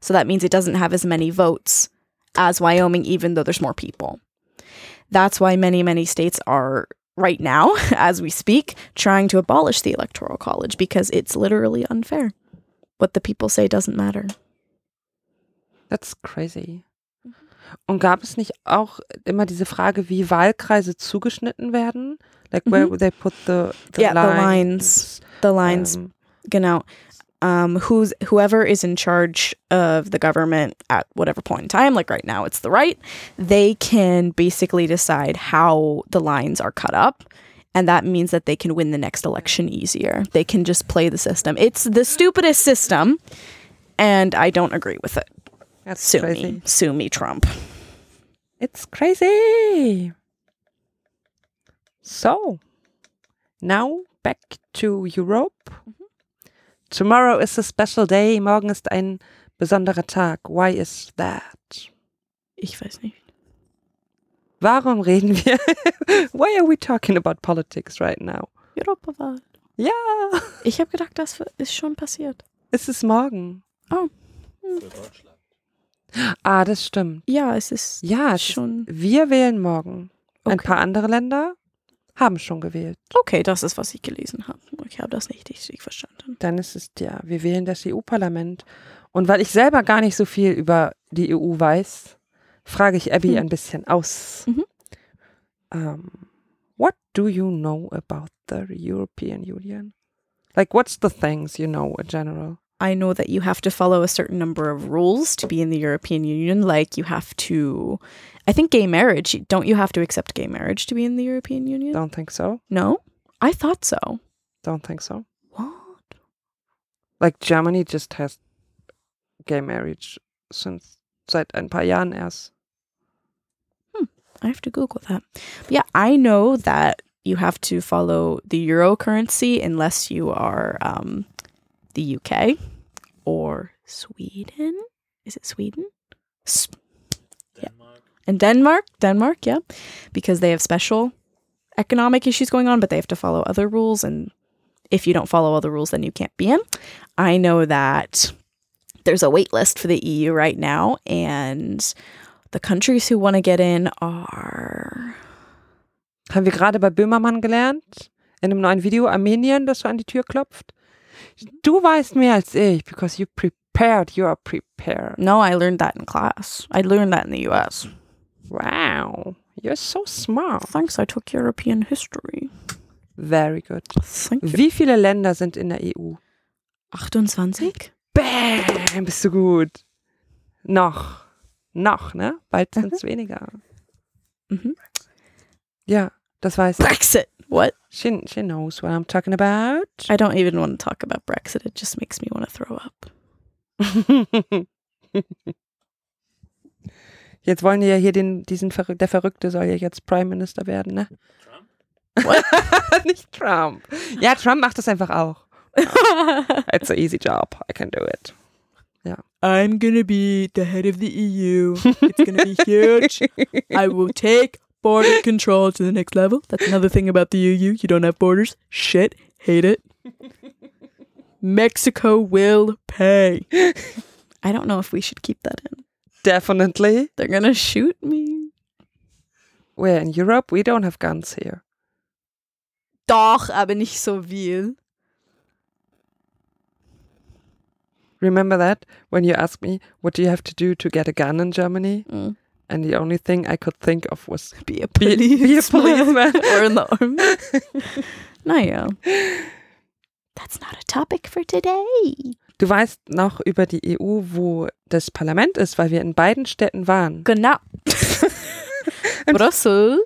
So that means it doesn't have as many votes as Wyoming, even though there's more people. That's why many, many states are right now, as we speak, trying to abolish the Electoral College because it's literally unfair. What the people say doesn't matter. That's crazy. Und gab es nicht auch immer diese Frage, wie Wahlkreise zugeschnitten werden? Like where Mhm. they put the, the Yeah, the lines. The lines, ähm, genau. Um, who's whoever is in charge of the government at whatever point in time, like right now, it's the right. They can basically decide how the lines are cut up, and that means that they can win the next election easier. They can just play the system. It's the stupidest system, and I don't agree with it. That's Sue crazy. me, sue me, Trump. It's crazy. So, now back to Europe. Tomorrow is a special day. Morgen ist ein besonderer Tag. Why is that? Ich weiß nicht. Warum reden wir? Why are we talking about politics right now? Europawahl. Ja, Ich habe gedacht, das ist schon passiert. es ist morgen. Oh. Ah, das stimmt. Ja, es ist Ja, es ist, schon. wir wählen morgen. Ein Okay. paar andere Länder haben schon gewählt. Okay, das ist, was ich gelesen habe. Ich habe das nicht richtig verstanden. Dann ist es ja, wir wählen das EU-Parlament. Und weil ich selber gar nicht so viel über die EU weiß, frage ich Abby Hm. ein bisschen aus. Mhm. Um, what do you know about the European Union? Like, what's the things you know in general? I know that you have to follow a certain number of rules to be in the European Union. Like you have to, I think gay marriage, don't you have to accept gay marriage to be in the European Union? Don't think so. No? I thought so. Don't think so. What? Like, Germany just has gay marriage since seit ein paar Jahren erst. Hmm. I have to Google that. But yeah, I know that you have to follow the euro currency unless you are um, the UK or Sweden. Is it Sweden? S- and Denmark, Denmark, yeah, because they have special economic issues going on, but they have to follow other rules. And if you don't follow all the rules, then you can't be in. I know that there's a wait list for the EU right now, and the countries who want to get in are. Haben wir gerade bei Böhmermann gelernt, in einem neuen Video, Armenien, das so an die Tür klopft. Du weißt mehr als ich, because you prepared, you are prepared. No, I learned that in class. I learned that in the US. Wow, you're so smart. Thanks, I took European history. Very good. Thank you. Wie viele Länder sind in der EU? 28? Bam, bist du gut. Noch. Noch, ne? Bald sind es weniger. Mhm. Ja, das weiß ich. Brexit. What? She, she knows what I'm talking about. I don't even want to talk about Brexit. It just makes me want to throw up. Jetzt wollen die ja hier den, diesen Verrück der Verrückte soll ja jetzt Prime Minister werden, ne? What? Nicht Trump. Ja, Trump macht das einfach auch. It's an easy job. I can do it. I'm gonna be the head of the EU. It's gonna be huge. I will take border control to the next level. That's another thing about the EU. You don't have borders. Shit. Hate it. Mexico will pay. I don't know if we should keep that in. Definitely. They're gonna shoot me. We're in Europe we don't have guns here. Doch, aber nicht so viel. Remember that when you asked me what do you have to do to get a gun in Germany? Mm. And the only thing I could think of was Be a be, be a policeman. or in the army. naja. That's not a topic for today. Du weißt noch über die EU, wo das Parlament ist, weil wir in beiden Städten waren. Genau. Brüssel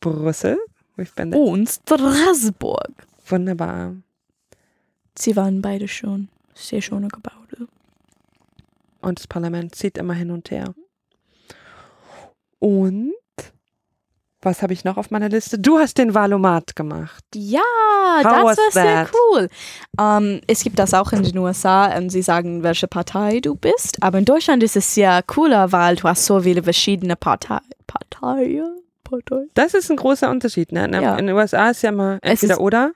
Brüssel, we've been there. und Straßburg. Wunderbar. Sie waren beide schon sehr schöne Gebäude. Und das Parlament zieht immer hin und her. Und was habe ich noch auf meiner Liste? Du hast den Valomat gemacht. Ja, How das war sehr that? cool. Ähm, es gibt das auch in den USA und sie sagen, welche Partei du bist. Aber in Deutschland ist es sehr cooler, weil du hast so viele verschiedene Partei Parteien. Partei. Das ist ein großer Unterschied. Ne? In, Ja. in den USA ist ja immer Es entweder ist- oder.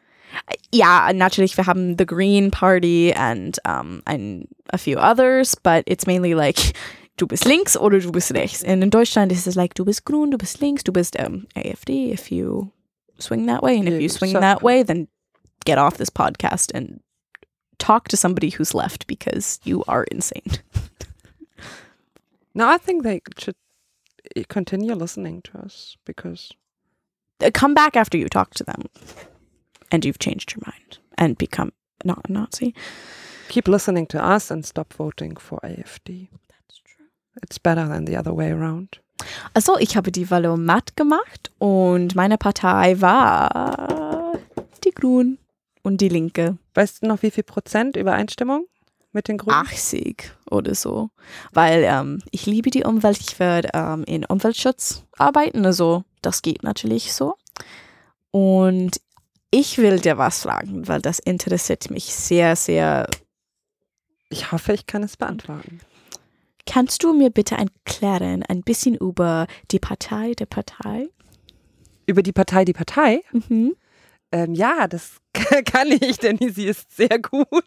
Ja, natürlich, wir haben the Green Party and um, and a few others, but it's mainly like du bist links oder du bist rechts. And in Deutschland ist es like du bist grün, du bist links, du bist um, AfD if you swing that way, and if you swing that way, then get off this podcast and talk to somebody who's left because you are insane. No, I think they should continue listening to us because Uh, Come back after you talk to them and you've changed your mind and become not a Nazi. keep listening to us and stop voting for AfD. It's better than the other way around. Also, ich habe die Valomat gemacht und meine Partei war die Grünen und die Linke. Weißt du noch, wie viel Prozent Übereinstimmung mit den Grünen? 80 oder so. Weil ähm, ich liebe die Umwelt, ich werde ähm, in Umweltschutz arbeiten, also das geht natürlich so. Und ich will dir was fragen, weil das interessiert mich sehr, sehr. Ich hoffe, ich kann es beantworten. Kannst du mir bitte erklären, ein bisschen über die Partei der Partei? Über die Partei, die Partei? Mhm. Ähm, ja, das kann ich, denn sie ist sehr gut.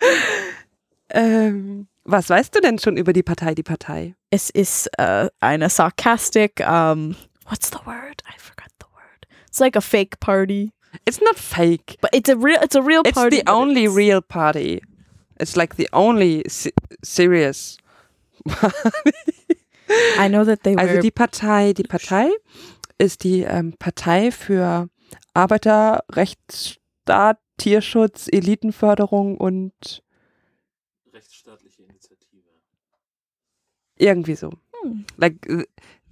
ähm, was weißt du denn schon über die Partei, die Partei? Es ist äh, eine Sarkastik, ähm, what's the word? I forgot the word. It's like a fake party, It's not fake. but it's a real. It's a real It's party. the but only it's- real party. It's like the only se serious. I know that they Also were. die Partei, die Partei ist die ähm, Partei für Arbeiter, Rechtsstaat, Tierschutz, Elitenförderung und Rechtsstaatliche Initiative. irgendwie so. Hm. Like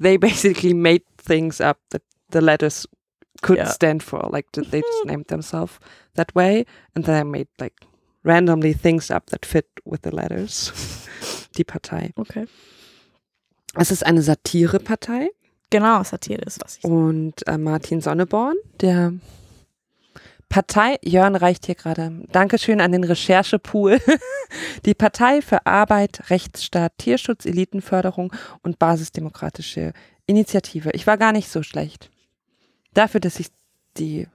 they basically made things up that the letters could Yeah. stand for. Like th- they just named themselves that way and then they made like randomly things up that fit with the letters. die Partei. okay. Es ist eine Satirepartei Genau, Satire ist was ich. und äh, Martin Sonneborn, der Partei, Jörn reicht hier gerade, Dankeschön an den Recherchepool, die Partei für Arbeit, Rechtsstaat, Tierschutz, Elitenförderung und basisdemokratische Initiative. Ich war gar nicht so schlecht. Dafür, dass ich die,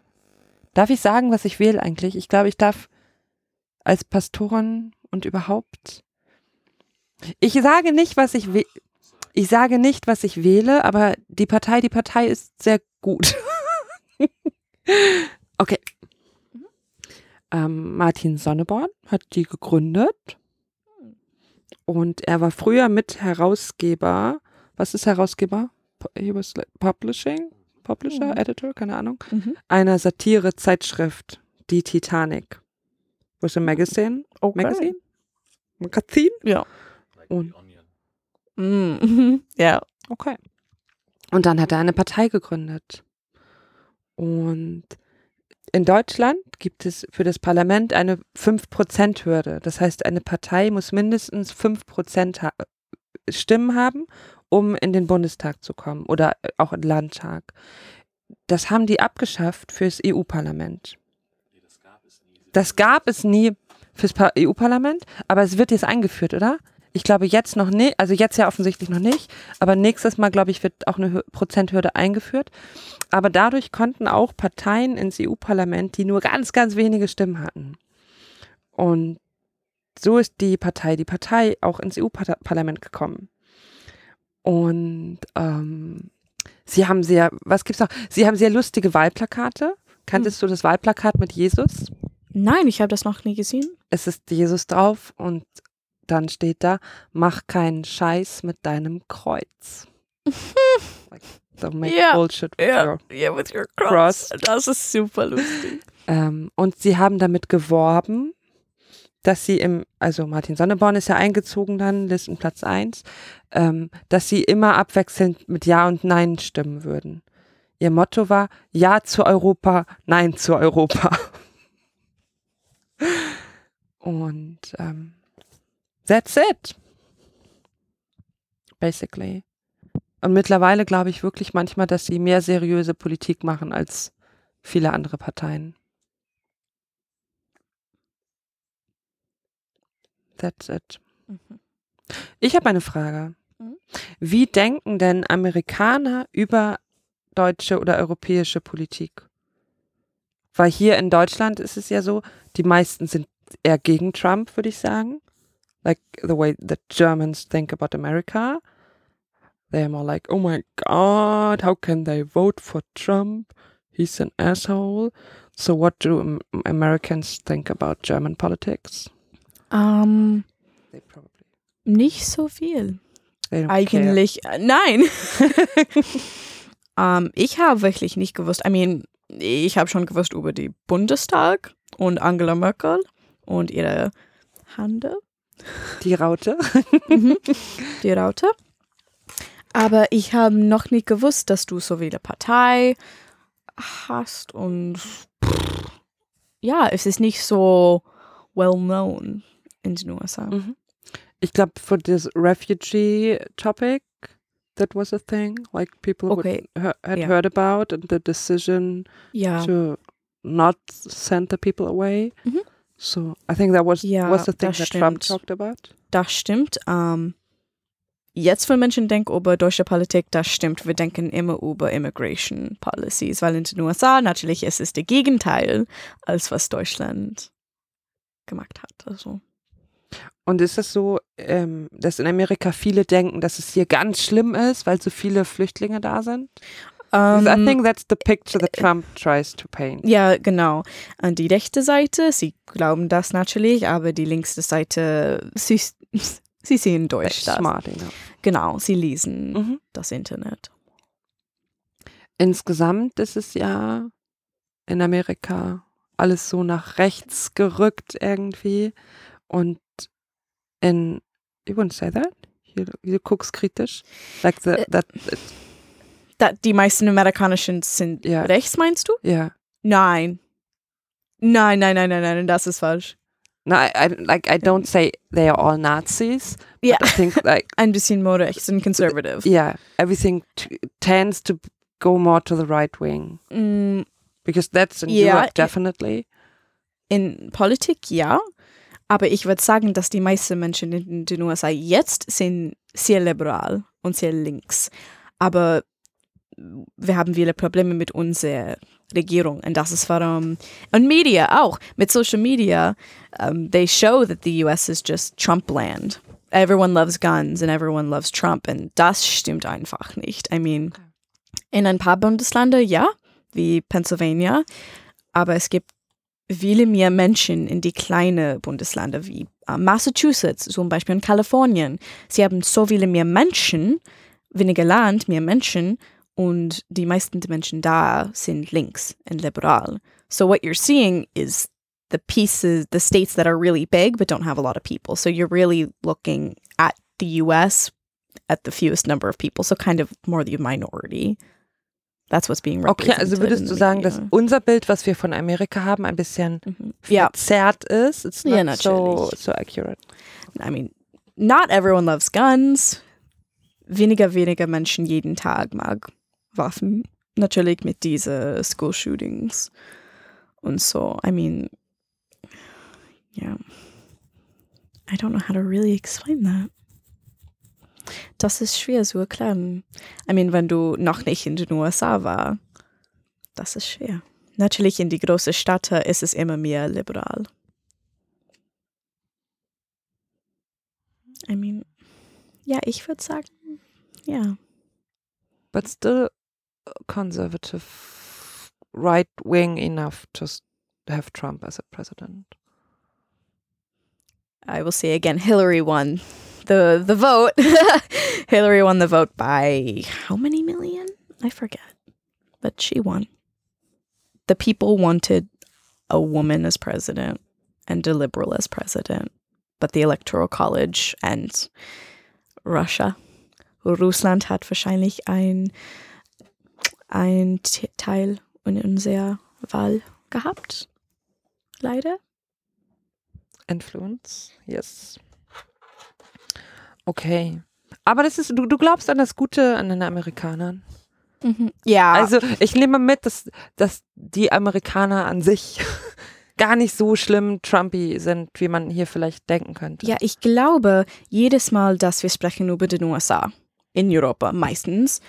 darf ich sagen, was ich wähle eigentlich? Ich glaube, ich darf als Pastorin und überhaupt, ich sage nicht, was ich wähle. Ich sage nicht, was ich wähle, aber die Partei, die Partei ist sehr gut. okay. Ähm, Martin Sonneborn hat die gegründet und er war früher Mitherausgeber. Was ist Herausgeber? He was like Publishing, Publisher, Mhm. Editor, keine Ahnung. Mhm. Einer Satire-Zeitschrift, die Titanic. Was a magazine? Okay. Magazine? Magazin? Ja. Like Und-. Mhm. Ja. Okay. Und dann hat er eine Partei gegründet. Und in Deutschland gibt es für das Parlament eine 5%-Hürde. Das heißt, eine Partei muss mindestens 5% ha Stimmen haben, um in den Bundestag zu kommen oder auch in den Landtag. Das haben die abgeschafft fürs EU-Parlament. Nee, das gab es nie. Das gab es nie fürs Pa- EU-Parlament, aber es wird jetzt eingeführt, oder? Ich glaube jetzt noch nicht, also jetzt ja offensichtlich noch nicht, aber nächstes Mal, glaube ich, wird auch eine Prozenthürde eingeführt. Aber dadurch konnten auch Parteien ins EU-Parlament, die nur ganz, ganz wenige Stimmen hatten. Und so ist die Partei, die Partei auch ins EU-Parlament gekommen. Und ähm, sie haben sehr, was gibt's noch? Sie haben sehr lustige Wahlplakate. Kanntest du das Wahlplakat mit Jesus? Nein, ich habe das noch nie gesehen. es ist Jesus drauf und dann steht da, mach keinen Scheiß mit deinem Kreuz. like, don't make Ja, bullshit with Ja, your yeah, with your cross. cross. Das ist super lustig. ähm, und sie haben damit geworben, dass sie im, also Martin Sonneborn ist ja eingezogen dann, Listenplatz 1, ähm, dass sie immer abwechselnd mit Ja und Nein stimmen würden. Ihr Motto war Ja zu Europa, Nein zu Europa. Und ähm, that's it. Basically. Und mittlerweile glaube ich wirklich manchmal, dass sie mehr seriöse Politik machen als viele andere Parteien. That's it. Mhm. Ich habe eine Frage. Mhm. Wie denken denn Amerikaner über deutsche oder europäische Politik? Weil hier in Deutschland ist es ja so, die meisten sind eher gegen Trump, würde ich sagen. Like the way the Germans think about America. They're more like, oh my God, how can they vote for Trump? He's an asshole. So what do Am- Americans think about German politics? Ähm, They probably nicht so viel. they don't care. Eigentlich, äh, nein. ähm, ich habe wirklich nicht gewusst. I mean, ich habe schon gewusst über die Bundestag und Angela Merkel und ihre Hände, Die Raute. mhm. die Raute. Aber ich habe noch nicht gewusst, dass du so viele Partei hast und pff, ja, es ist nicht so well known in den USA. Mhm. Ich glaube, for this refugee topic, that was a thing. Like people would Okay, he had ja. heard about and the decision ja. to not send the people away. Mhm. So I think that was Ja, was the thing das that Trump stimmt. talked about. Das stimmt. Ähm, jetzt, wenn Menschen denken über deutsche Politik, das stimmt. Wir denken immer über Immigration Policies, weil in den USA natürlich ist es der Gegenteil, als was Deutschland gemacht hat. Also, Und ist es so, ähm, dass in Amerika viele denken, dass es hier ganz schlimm ist, weil so viele Flüchtlinge da sind? Because I Ähm, think that's the picture that Trump tries to paint. ja, genau. An die rechte Seite, sie glauben das natürlich, aber die linkste Seite, sie, sie sehen durch das. Smart enough. Genau, sie lesen Mhm. das Internet. Insgesamt ist es ja in Amerika alles so nach rechts gerückt irgendwie. Und in, you wouldn't say that? You, you guckst kritisch? Like the, that, Da, die meisten amerikanischen sind Ja. rechts, meinst du? yeah. Nein. Nein, nein, nein, nein, nein, das ist falsch. No, I, I, like, I don't say they are all Nazis. Ja, I think like, ein bisschen more rechts und conservative. yeah, everything t- tends to go more to the right wing. Mm, Because that's in Yeah, Europe definitely. in Politik ja, aber ich würde sagen, dass die meisten Menschen in den USA jetzt sind sehr liberal und sehr links. Aber wir haben viele Probleme mit unserer Regierung und das ist warum und Media auch mit Social Media um, they show that the US is just Trump land. Everyone loves guns and everyone loves Trump und das stimmt einfach nicht. I mean, in ein paar Bundesländer ja, wie Pennsylvania, aber es gibt viele mehr Menschen in die kleinen Bundesländer wie äh, Massachusetts zum Beispiel und Kalifornien. Sie haben so viele mehr Menschen, weniger Land, mehr Menschen und die meisten Menschen da sind links und liberal. So what you're seeing is the pieces, the states that are really big but don't have a lot of people. So you're really looking at the US at the fewest number of people, so kind of more the minority. That's what's being Okay, also würdest du sagen, dass unser Bild, was wir von Amerika haben, ein bisschen Mhm. Verzerrt ist? It's not so, natürlich. so accurate. I mean, not everyone loves guns. Weniger, weniger Menschen jeden Tag mag Waffen. Natürlich mit diese School Shootings und so. I mean, yeah. I don't know how to really explain that. Das ist schwer zu erklären. I mean, wenn du noch nicht in den USA war, das ist schwer. Natürlich in die großen Städte ist es immer mehr liberal. I mean, ja, ich würde sagen, ja. But still conservative, right wing enough to have Trump as a president. I will say again, Hillary won the the vote. Hillary won the vote by how many million? I forget, but she won. The people wanted a woman as president and a liberal as president, but the Electoral College and Russia, Russland hat wahrscheinlich ein ein Teil in unserer Wahl gehabt. Leider. Influence, yes. Okay. Aber das ist, du, du glaubst an das Gute an den Amerikanern. Ja. Also ich nehme mit, dass, dass die Amerikaner an sich gar nicht so schlimm Trumpy sind, wie man hier vielleicht denken könnte. Ja, ich glaube, jedes Mal, dass wir sprechen über den USA, in Europa meistens,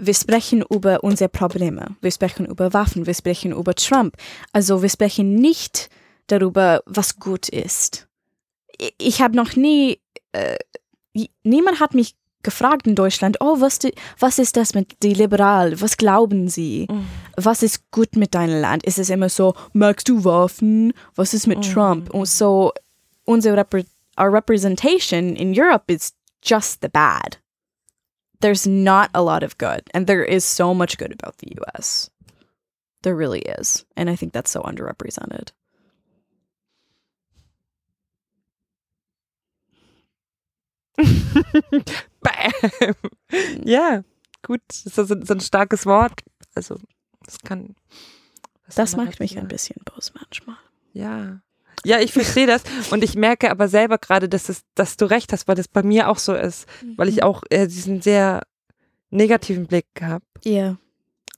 wir sprechen über unsere Probleme, wir sprechen über Waffen, wir sprechen über Trump. Also wir sprechen nicht darüber, was gut ist. Ich, ich habe noch nie, äh, niemand hat mich gefragt in Deutschland, oh, was, die, was ist das mit die Liberal? Was glauben sie? Mhm. Was ist gut mit deinem Land? Ist es immer so, magst du Waffen? Was ist mit Mhm. Trump? Und so, unsere Repre our representation in Europe is just the bad. There's not a lot of good, and there is so much good about the US. There really is. And I think that's so underrepresented. Bam. Mm. Ja, gut. Das ist so, so ein starkes Wort. Also, das kann. Das macht mich ein bisschen böse manchmal. Ja. Ja, ich verstehe das und ich merke aber selber gerade, dass, es, dass du recht hast, weil das bei mir auch so ist, weil ich auch äh, diesen sehr negativen Blick habe. Ja.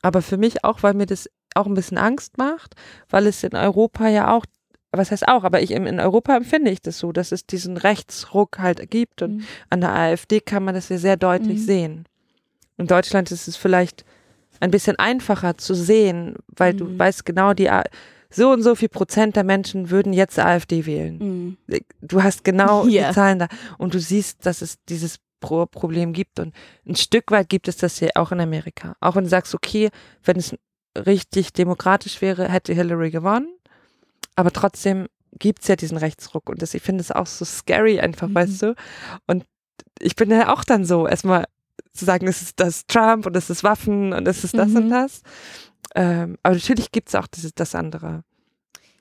Aber für mich auch, weil mir das auch ein bisschen Angst macht, weil es in Europa ja auch, was heißt auch, aber ich in Europa empfinde ich das so, dass es diesen Rechtsruck halt gibt und Mhm. an der AfD kann man das ja sehr deutlich Mhm. sehen. In Deutschland ist es vielleicht ein bisschen einfacher zu sehen, weil du Mhm. weißt genau, die so und so viel Prozent der Menschen würden jetzt AfD wählen. Mm. Du hast genau Ja. die Zahlen da und du siehst, dass es dieses Pro Problem gibt und ein Stück weit gibt es das ja auch in Amerika. Auch wenn du sagst, okay, wenn es richtig demokratisch wäre, hätte Hillary gewonnen, aber trotzdem gibt es ja diesen Rechtsruck und das, ich finde es auch so scary einfach, Mhm. weißt du? Und ich bin ja auch dann so, erstmal zu sagen, es ist das Trump und es ist Waffen und es ist das Mhm. und das. Ähm, aber natürlich gibt es auch das, das andere.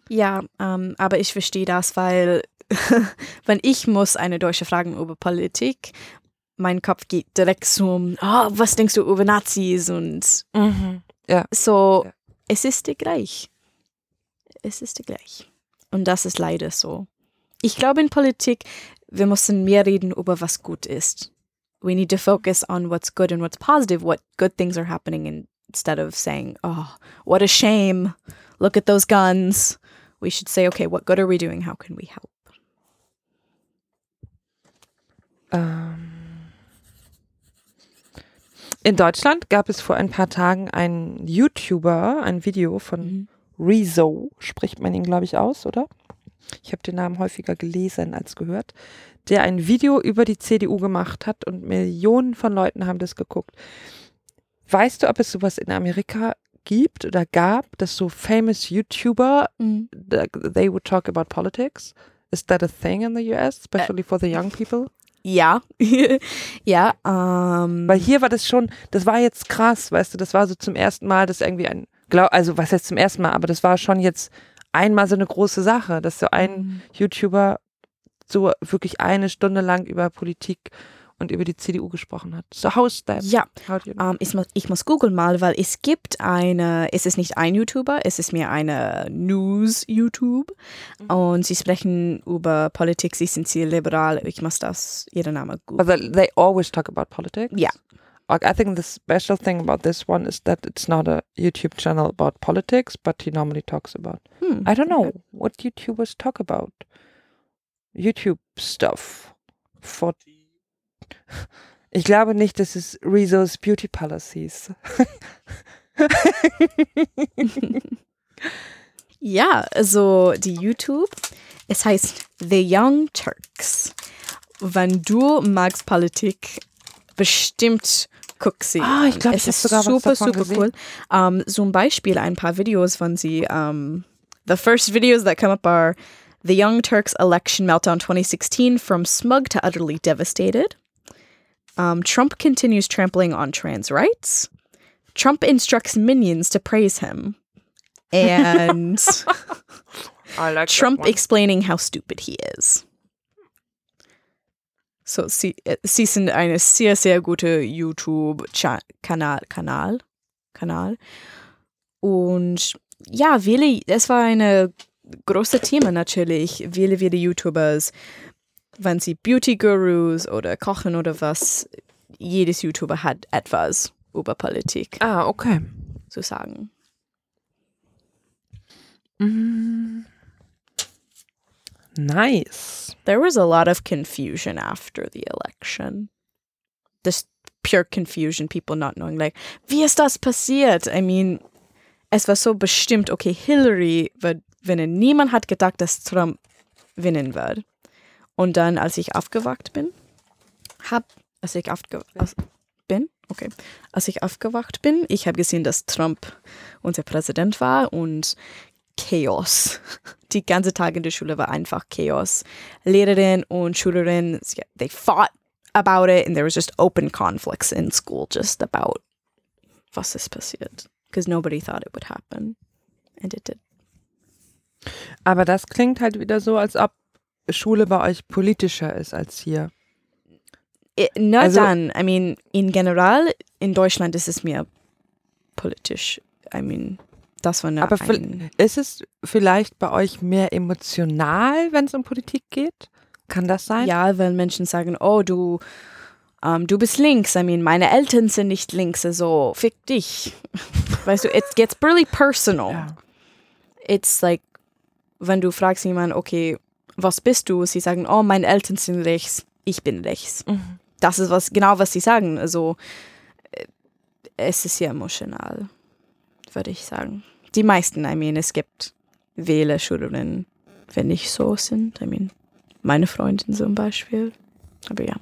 Ja, ähm, aber ich verstehe das, weil wenn ich muss eine deutsche Fragen über Politik, mein Kopf geht direkt zum, ah, was denkst du über Nazis und so, Ja. es ist gleich. Es ist gleich. Und das ist leider so. Ich glaube in Politik, wir müssen mehr reden über was gut ist. We need to focus on what's good and what's positive, what good things are happening in, instead of saying, oh, what a shame. Look at those guns. We should say, okay, what good are we doing? How can we help? Ähm, in Deutschland gab es vor ein paar Tagen einen YouTuber, ein Video von Rezo, spricht man ihn, glaube ich, aus, oder? Ich habe den Namen häufiger gelesen als gehört, der ein Video über die CDU gemacht hat und Millionen von Leuten haben das geguckt. Weißt du, ob es sowas in Amerika gibt oder gab, dass so famous YouTuber, th- they would talk about politics? Is that a thing in the US, especially for the young people? Ja, ja, ähm, Weil hier war das schon, das war jetzt krass, weißt du, das war so zum ersten Mal, dass irgendwie ein, glaub, also was heißt zum ersten Mal, aber das war schon jetzt einmal so eine große Sache, dass so ein YouTuber so wirklich eine Stunde lang über Politik und über die CDU gesprochen hat. So how's that? ja, How do you know? Ähm, ich, muss, ich muss googeln mal, weil es gibt eine, es ist nicht ein YouTuber, es ist mehr eine News-YouTube und sie sprechen über Politik, sie sind sehr liberal, ich muss das, ihren Namen googeln. But they, always talk about politics. Ja. I think the special thing about this one is that it's not a YouTube channel about politics, but he normally talks about Hm. I don't know what YouTubers talk about. YouTube stuff. For ich glaube nicht, dass es Rezo's Beauty Palace hieß. Ja, also die YouTube, es heißt The Young Turks. Wenn du magst Politik, bestimmt guck sie. Ah, ich an. glaub, es ich ist sogar was super, davon super gesehen. cool. Um, zum Beispiel ein paar Videos von sie. Um, the first videos that come up are The Young Turks election meltdown 2016 from smug to utterly devastated. Um, Trump continues trampling on trans rights. Trump instructs minions to praise him. And I like Trump explaining how stupid he is. So, sie, äh, sie sind eine sehr, sehr gute YouTube-Kanal. Kanal, Kanal. Und ja, viele, es war eine große Thema natürlich. Viele, viele YouTubers, wenn sie Beauty-Gurus oder kochen oder was, jedes YouTuber hat etwas über Politik Ah, okay. zu sagen. Mm. Nice. There was a lot of confusion after the election. Just pure confusion, people not knowing, like, wie ist das passiert? I mean, es war so bestimmt, okay, Hillary wird gewinnen. Niemand hat gedacht, dass Trump gewinnen wird. Und dann, als ich aufgewacht bin, hab, als ich aufgewacht bin, okay, als ich aufgewacht bin, ich habe gesehen, dass Trump unser Präsident war und Chaos. Die ganze Tag in der Schule war einfach Chaos. Lehrerin und Schülerin, they fought about it and there was just open conflicts in school just about was ist passiert. Because nobody thought it would happen. And it did. Aber das klingt halt wieder so, als ob Schule bei euch politischer ist als hier. Not Also- dann. I mean, in general, in Deutschland ist es mehr politisch. I mean, das war eine Aber ist es vielleicht bei euch mehr emotional, wenn es um Politik geht? Kann das sein? Ja, weil Menschen sagen, oh, du, ähm, du bist links. I mean, meine Eltern sind nicht links, also fick dich. weißt du, it gets really personal. Ja. It's like, wenn du fragst jemanden, okay, was bist du? Sie sagen, oh, meine Eltern sind rechts, ich bin rechts. Mhm. Das ist was, genau was sie sagen. Also, äh, es ist sehr emotional, würde ich sagen. Die meisten, I mean, es gibt wähle Schülerinnen, wenn nicht so sind. I mean, meine Freundin zum Beispiel. Aber ja.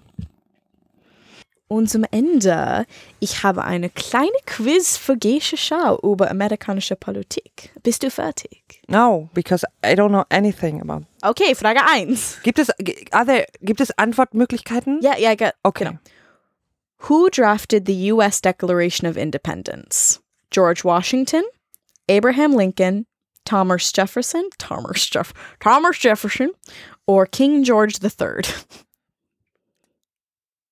Und zum Ende, ich habe eine kleine Quiz für Gesche Schau über amerikanische Politik. Bist du fertig? No, because I don't know anything about. Okay, Frage 1. Gibt es, there, gibt es Antwortmöglichkeiten? Ja, ja, Okay. genau. Who drafted the U.S. Declaration of Independence? George Washington, Abraham Lincoln, Thomas Jefferson, Thomas, Jeff- Thomas Jefferson, or King George III?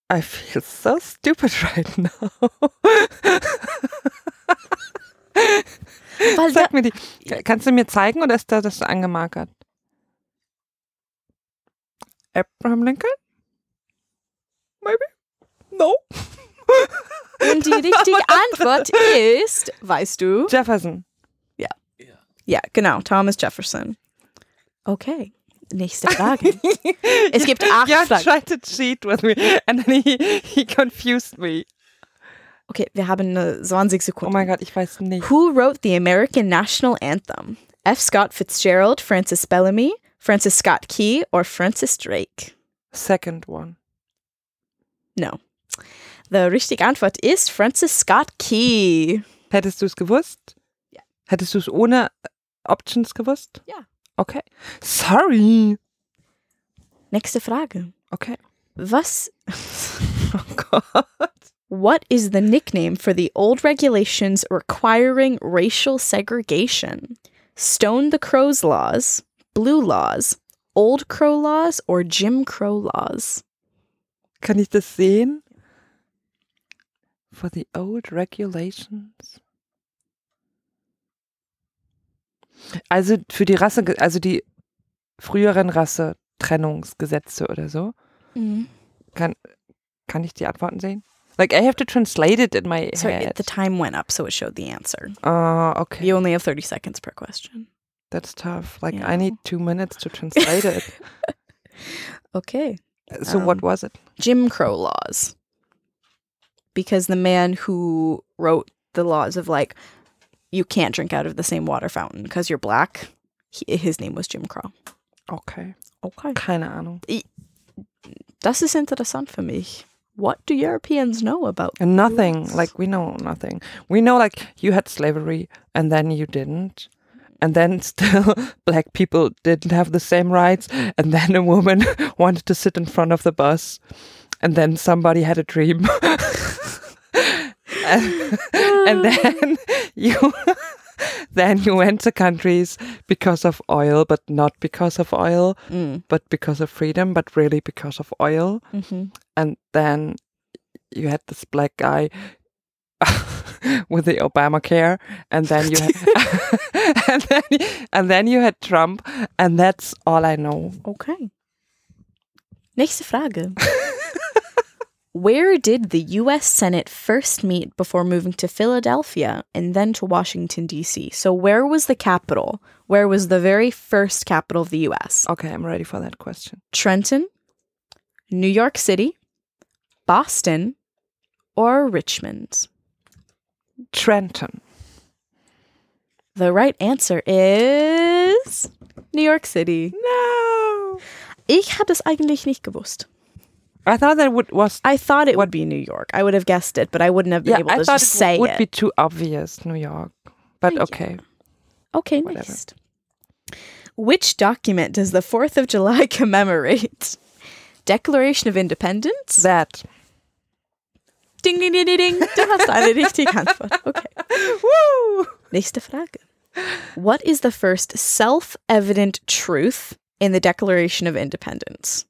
I feel so stupid right now. Weil Sag mir die. Kannst du mir zeigen oder ist da das angemarkert? Abraham Lincoln? Maybe? No. und die richtige Antwort ist, weißt du? Jefferson. Ja, genau, Thomas Jefferson. Okay, nächste Frage. Es gibt acht Yeah, Fragen. tried to cheat with me and then he, he confused me. Okay, wir haben äh, 20 Oh Sekunden. mein Gott, ich weiß nicht. Who wrote the American National Anthem? F. Scott Fitzgerald, Francis Bellamy, Francis Scott Key, or Francis Drake? Second one. No. The richtige Antwort ist Francis Scott Key. Hättest du es gewusst? Ja. Hättest du es ohne Options gewusst? Ja. Okay. Sorry. Nächste Frage. Okay. Was? Oh Gott. What is the nickname for the old regulations requiring racial segregation? Stone the Crows laws, Blue laws, Old Crow laws, or Jim Crow laws? Kann ich das sehen? For the old regulations. Also für die Rasse, also die früheren Rasse-Trennungsgesetze oder so. Kann, kann ich die Antworten sehen? Like I have to translate it in my Sorry, head. the time went up, so it showed the answer. Ah, okay. You only have 30 seconds per question. That's tough. Like Yeah. I need two minutes to translate it. Okay. So what Um, was it? Jim Crow laws. Because the man who wrote the laws of like, you can't drink out of the same water fountain because you're black, he, his name was Jim Crow. Okay. Okay. Keine Ahnung. Das ist interessant für mich. What do Europeans know about And nothing. Like we know nothing. We know like you had slavery and then you didn't. And then still black people didn't have the same rights. And then a woman wanted to sit in front of the bus. And then somebody had a dream. and, and then you then you went to countries because of oil, but not because of oil, Mm, but because of freedom, but really because of oil mhm. and then you had this black guy with the Obamacare, and then you had, and then and then you had Trump, and that's all I know. Okay. Nächste Frage. Where did the US Senate first meet before moving to Philadelphia and then to Washington, D.C.? So, where was the capital? Where was the very first capital of the US? Okay, I'm ready for that question. Trenton, New York City, Boston, or Richmond? Trenton. The right answer is New York City. No, Ich habe es eigentlich nicht gewusst. I thought that would was I thought it would be New York. I would have guessed it, but I wouldn't have been yeah. able I to thought just it say would it. Would be too obvious, New York. But Yeah. okay, okay, whatever. next. Which document does the 4th of July commemorate? Declaration of Independence? that. ding, ding, ding, ding, ding. Du hast eine richtige Antwort. Okay. Woo! Nächste Frage. What is the first self-evident truth in the Declaration of Independence?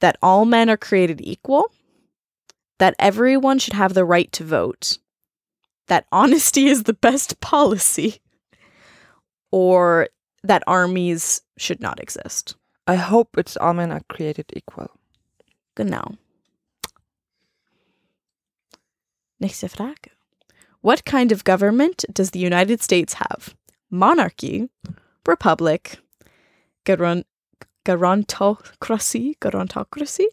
That all men are created equal, that everyone should have the right to vote, that honesty is the best policy, or that armies should not exist. I hope it's all men are created equal. Genau. Nächste Frage. What kind of government does the United States have? Monarchy, republic, geron- gerontocracy, gerontocracy,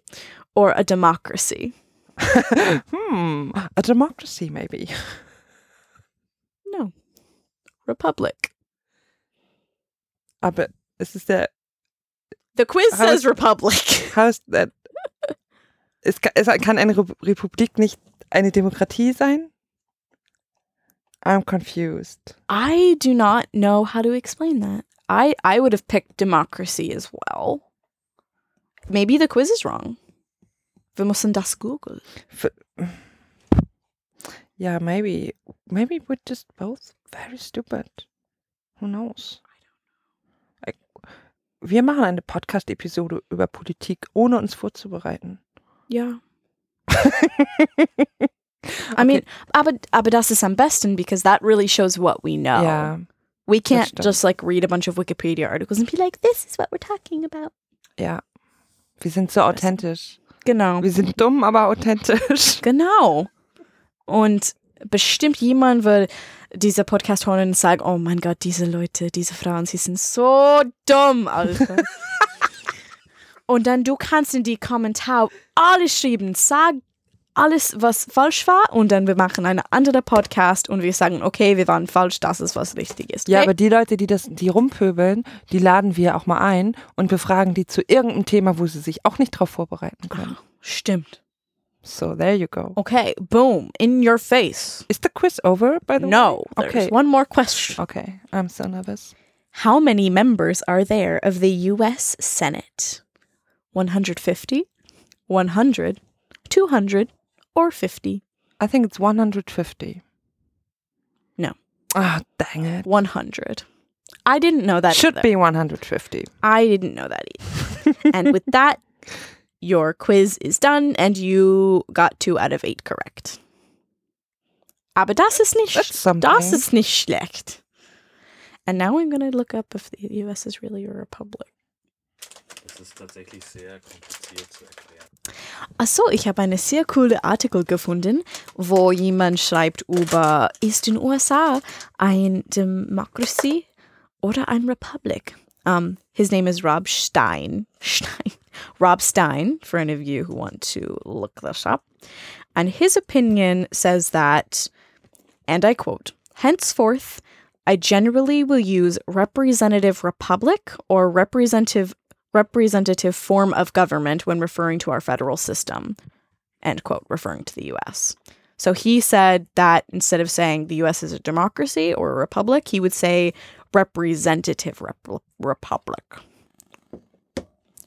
or a democracy? hmm, a democracy maybe. No. Republic. aber es ist der The quiz How says is- Republic. How is that? Es kann, es kann eine Re- Republik nicht eine Demokratie sein? I'm confused. I do not know how to explain that. I I would have picked democracy as well. Maybe the quiz is wrong. Wir müssen das googeln. Yeah, maybe. Maybe we're just both very stupid. Who knows? Like, wir machen eine Podcast-Episode über Politik, ohne uns vorzubereiten. Ja. I mean, aber, aber das ist am besten because that really shows what we know. Ja, We can't just like read a bunch of Wikipedia articles and be like, this is what we're talking about. ja. Wir sind so authentisch. Genau. Wir sind dumm, aber authentisch. Genau. Und bestimmt jemand wird diese Podcast hören und sagen, oh mein Gott, diese Leute, diese Frauen, sie sind so dumm, Alter. und dann du kannst in die Kommentare alles schreiben, sag alles, was falsch war und dann wir machen einen anderen Podcast und wir sagen, okay, wir waren falsch, das ist, was richtig ist. Ja, okay? aber die Leute, die das, die rumpöbeln, die laden wir auch mal ein und befragen die zu irgendeinem Thema, wo sie sich auch nicht drauf vorbereiten können. Stimmt. So, there you go. Okay, boom, in your face. Is the quiz over, by the No, way? there's Okay. one more question. Okay, I'm so nervous. How many members are there of the US Senate? 150, 100, 200, or 50? I think it's 150. No. Ah, dang it. 100. I didn't know that Should either. be 150. I didn't know that either. and with that, your quiz is done and you got 2 out of 8 correct. Aber das ist nicht That's something. das ist nicht schlecht. And now I'm going to look up if the US is really a republic. Das ist tatsächlich sehr kompliziert zu erklären. Achso, ich habe eine sehr coole Artikel gefunden, wo jemand schreibt über, ist in USA ein Democracy oder ein Republic? Um, his name is Rob Stein. Stein. Rob Stein, for any of you who want to look this up. And his opinion says that, and I quote, henceforth, I generally will use representative republic or representative representative form of government when referring to our federal system. End quote, referring to the US. So he said that instead of saying the US is a democracy or a republic, he would say representative rep- republic.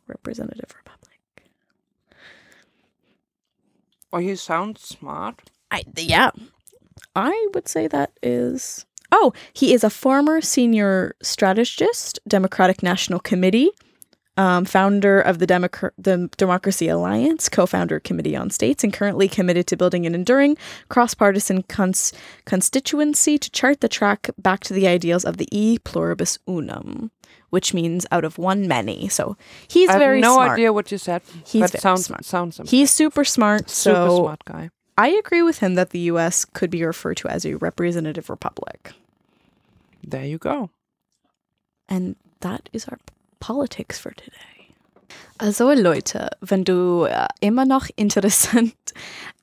Representative republic. Oh, you sound smart. I yeah. I would say that is Oh, he is a former senior strategist, Democratic National Committee, um, founder of the, Democ- the Democracy Alliance, co-founder Committee on States, and currently committed to building an enduring cross-partisan cons- constituency to chart the track back to the ideals of the E pluribus unum, which means out of one many. So he's I have very no smart. idea what you said, He's but very sounds smart. sounds amazing. He's super smart. super so smart guy. I agree with him that the US could be referred to as a representative republic. There you go. And that is our politics for today. Also Leute, wenn du äh, immer noch interessant,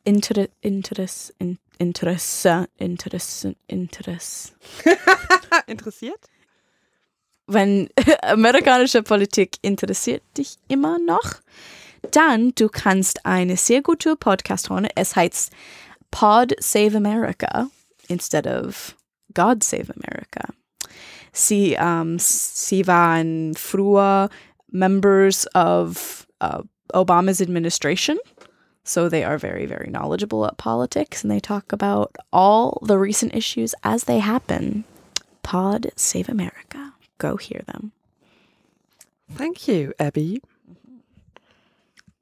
inter, interess, in, Interesse, Interesse, Interesse, Interessiert? wenn amerikanische Politik interessiert dich immer noch, dann du kannst eine sehr gute Podcast hören. Es heißt Pod Save America instead of God Save America. Sie, ähm, sie waren früher members of uh, Obama's administration. So they are very, very knowledgeable at politics and they talk about all the recent issues as they happen. Pod Save America. Go hear them. Thank you, Abby.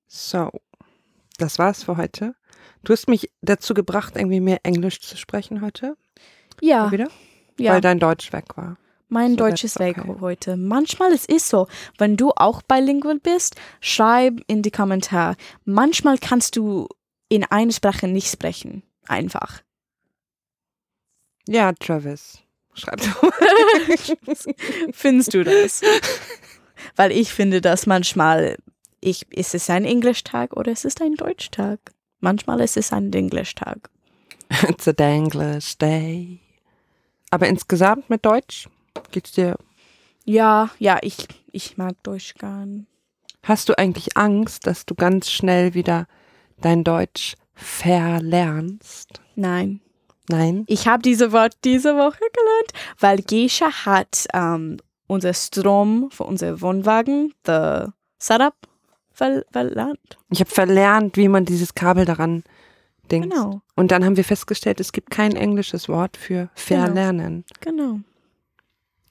So, das war's für heute. Du hast mich dazu gebracht, irgendwie mehr Englisch zu sprechen heute. Ja, wieder? ja. Weil dein Deutsch weg war. Mein So, Deutsch that's ist weg okay. heute. Manchmal es ist so, wenn du auch bilingual bist, schreib in die Kommentare. Manchmal kannst du in einer Sprache nicht sprechen. Einfach. Ja, Travis. Schreib doch. Findest du das? Weil ich finde, dass manchmal ich, ist es ein Englischtag oder es ist ein Deutschtag. Manchmal ist es ein Englischtag. It's a danglers day. Aber insgesamt mit Deutsch geht's dir Ja, ja, ich, ich mag Deutsch gern. Hast du eigentlich Angst, dass du ganz schnell wieder dein Deutsch verlernst? Nein. Nein? Ich habe diese Wort diese Woche gelernt, weil Gescha hat ähm, unser Strom für unser Wohnwagen, the Setup, ver verlernt. Ich habe verlernt, wie man dieses Kabel daran denkt. Genau, Und dann haben wir festgestellt, es gibt kein englisches Wort für verlernen. genau.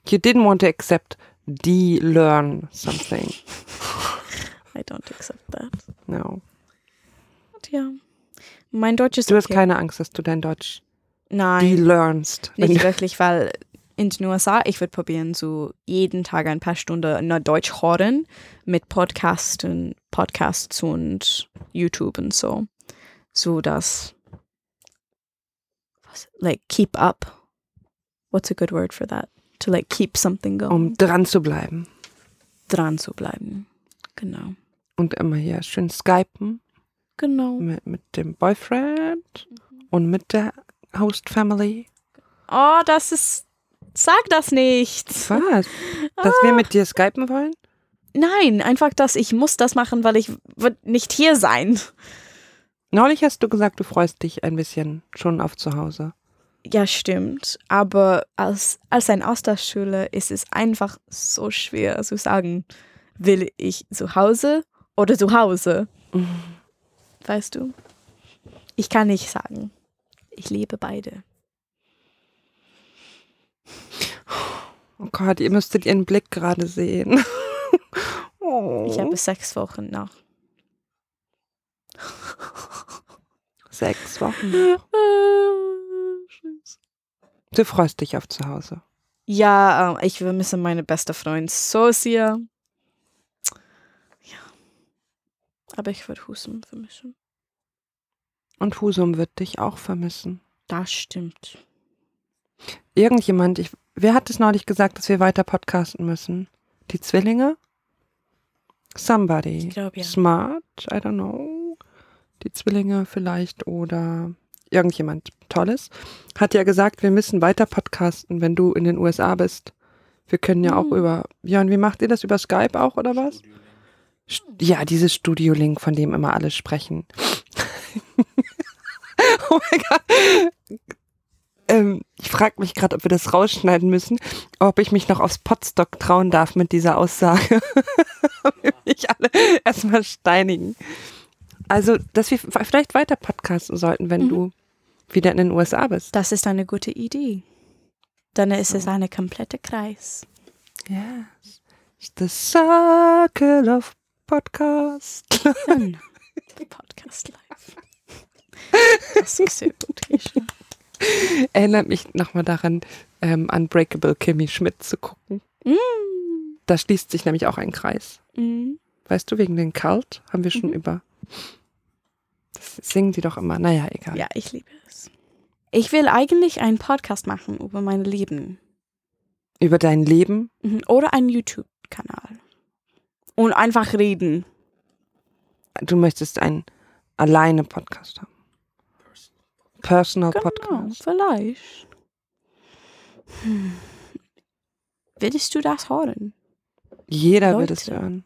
You didn't want to accept de-learn something. I don't accept that. No. Ja, mein Deutsch ist Du hast okay. keine Angst, dass du dein Deutsch Nein, de-learnst. wenn nicht wirklich, weil in den USA, ich würde probieren, so jeden Tag ein paar Stunden nur Deutsch hören mit Podcasts und Podcasts und YouTube und so. So dass, like, keep up. What's a good word for that? To like keep something going. Um dran zu bleiben. dran zu bleiben. Genau. Und immer hier schön skypen Genau. mit, mit dem Boyfriend und mit der Host Family. Oh, das ist. Sag das nicht. Was? Dass wir mit dir skypen wollen? Nein, einfach, dass ich muss das machen, weil ich wird nicht hier sein. Neulich hast du gesagt, du freust dich ein bisschen schon auf zu Hause. Ja, stimmt. Aber als, als ein Austauschschüler ist es einfach so schwer zu sagen, will ich zu Hause oder zu Hause? Weißt du? Ich kann nicht sagen. Ich liebe beide. Oh Gott, ihr müsstet ihren Blick gerade sehen. oh. Ich habe sechs Wochen noch. sechs Wochen. Du freust dich auf zu Hause. Ja, äh, ich vermisse meine beste Freundin so sehr. Ja. Aber ich würde Husum vermissen. Und Husum wird dich auch vermissen. Das stimmt. Irgendjemand, ich, wer hat es neulich gesagt, dass wir weiter podcasten müssen? Die Zwillinge? Somebody. Ich glaube ja. Smart, I don't know. Die Zwillinge vielleicht oder irgendjemand Tolles. Hat ja gesagt, wir müssen weiter podcasten, wenn du in den USA bist. Wir können ja auch Mhm. über, ja, und wie macht ihr das? Über Skype auch oder was? St- Ja, dieses Studio-Link, von dem immer alle sprechen. oh mein Gott. Ähm, ich frage mich gerade, ob wir das rausschneiden müssen, ob ich mich noch aufs Podstock trauen darf mit dieser Aussage. Ob wir mich alle erstmal steinigen. Also, dass wir vielleicht weiter podcasten sollten, wenn Mhm. du wieder in den USA bist. Das ist eine gute Idee. Dann ist es eine komplette Kreis. Yes. The Circle of Podcast. Dann Podcast live. Das ist sehr gut. Erinnert mich nochmal daran, ähm, Unbreakable Kimmy Schmidt zu gucken. Mm. Da schließt sich nämlich auch ein Kreis. Mm. Weißt du, wegen den Cult haben wir schon Mhm. über. Das singen sie doch immer. Naja, egal. Ja, ich liebe es. Ich will eigentlich einen Podcast machen über mein Leben. Über dein Leben. Mhm. Oder einen YouTube-Kanal. Und einfach reden. Du möchtest einen alleine Podcast haben. Personal Genau, Podcast. vielleicht. Hm. Willst du das hören? Jeder will Leute. es hören.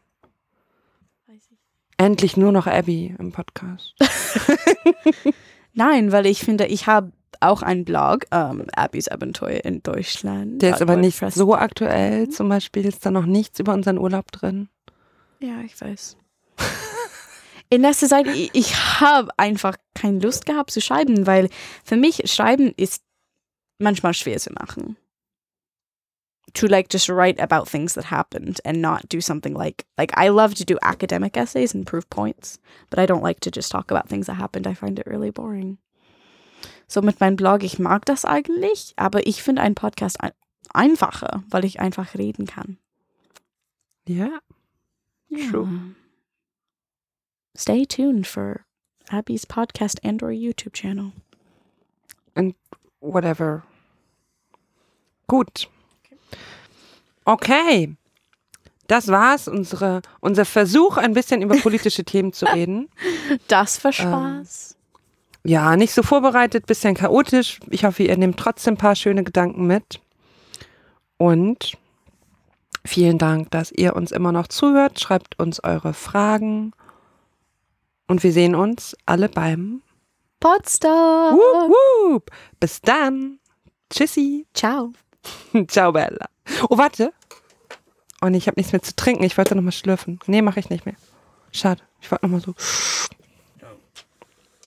Endlich nur noch Abby im Podcast. Nein, weil ich finde, ich habe auch einen Blog, ähm, Abby's Abenteuer in Deutschland. Der ist aber nicht so aktuell. Zum Beispiel ist da noch nichts über unseren Urlaub drin. Ja, ich weiß. In letzter Zeit, ich, ich habe einfach keine Lust gehabt zu schreiben, weil für mich Schreiben ist manchmal schwer zu machen. To like just write about things that happened and not do something like like I love to do academic essays and prove points, but I don't like to just talk about things that happened. I find it really boring. So mit meinem Blog, ich mag das eigentlich, aber ich finde einen Podcast ein einfacher, weil ich einfach reden kann. True. Yeah. Stay tuned for Abby's podcast and or YouTube channel. And whatever. Gut. Okay. Das war's, unsere, unser Versuch, ein bisschen über politische Themen zu reden. Das war Spaß. Ja, nicht so vorbereitet, bisschen chaotisch. Ich hoffe, ihr nehmt trotzdem ein paar schöne Gedanken mit. Und Vielen Dank, dass ihr uns immer noch zuhört. Schreibt uns eure Fragen. Und wir sehen uns alle beim wup. Bis dann. Tschüssi. Ciao. Ciao, Bella. Oh, warte. Oh nee, ich habe nichts mehr zu trinken. Ich wollte noch mal schlürfen. Nee, mache ich nicht mehr. Schade. Ich wollte noch mal so.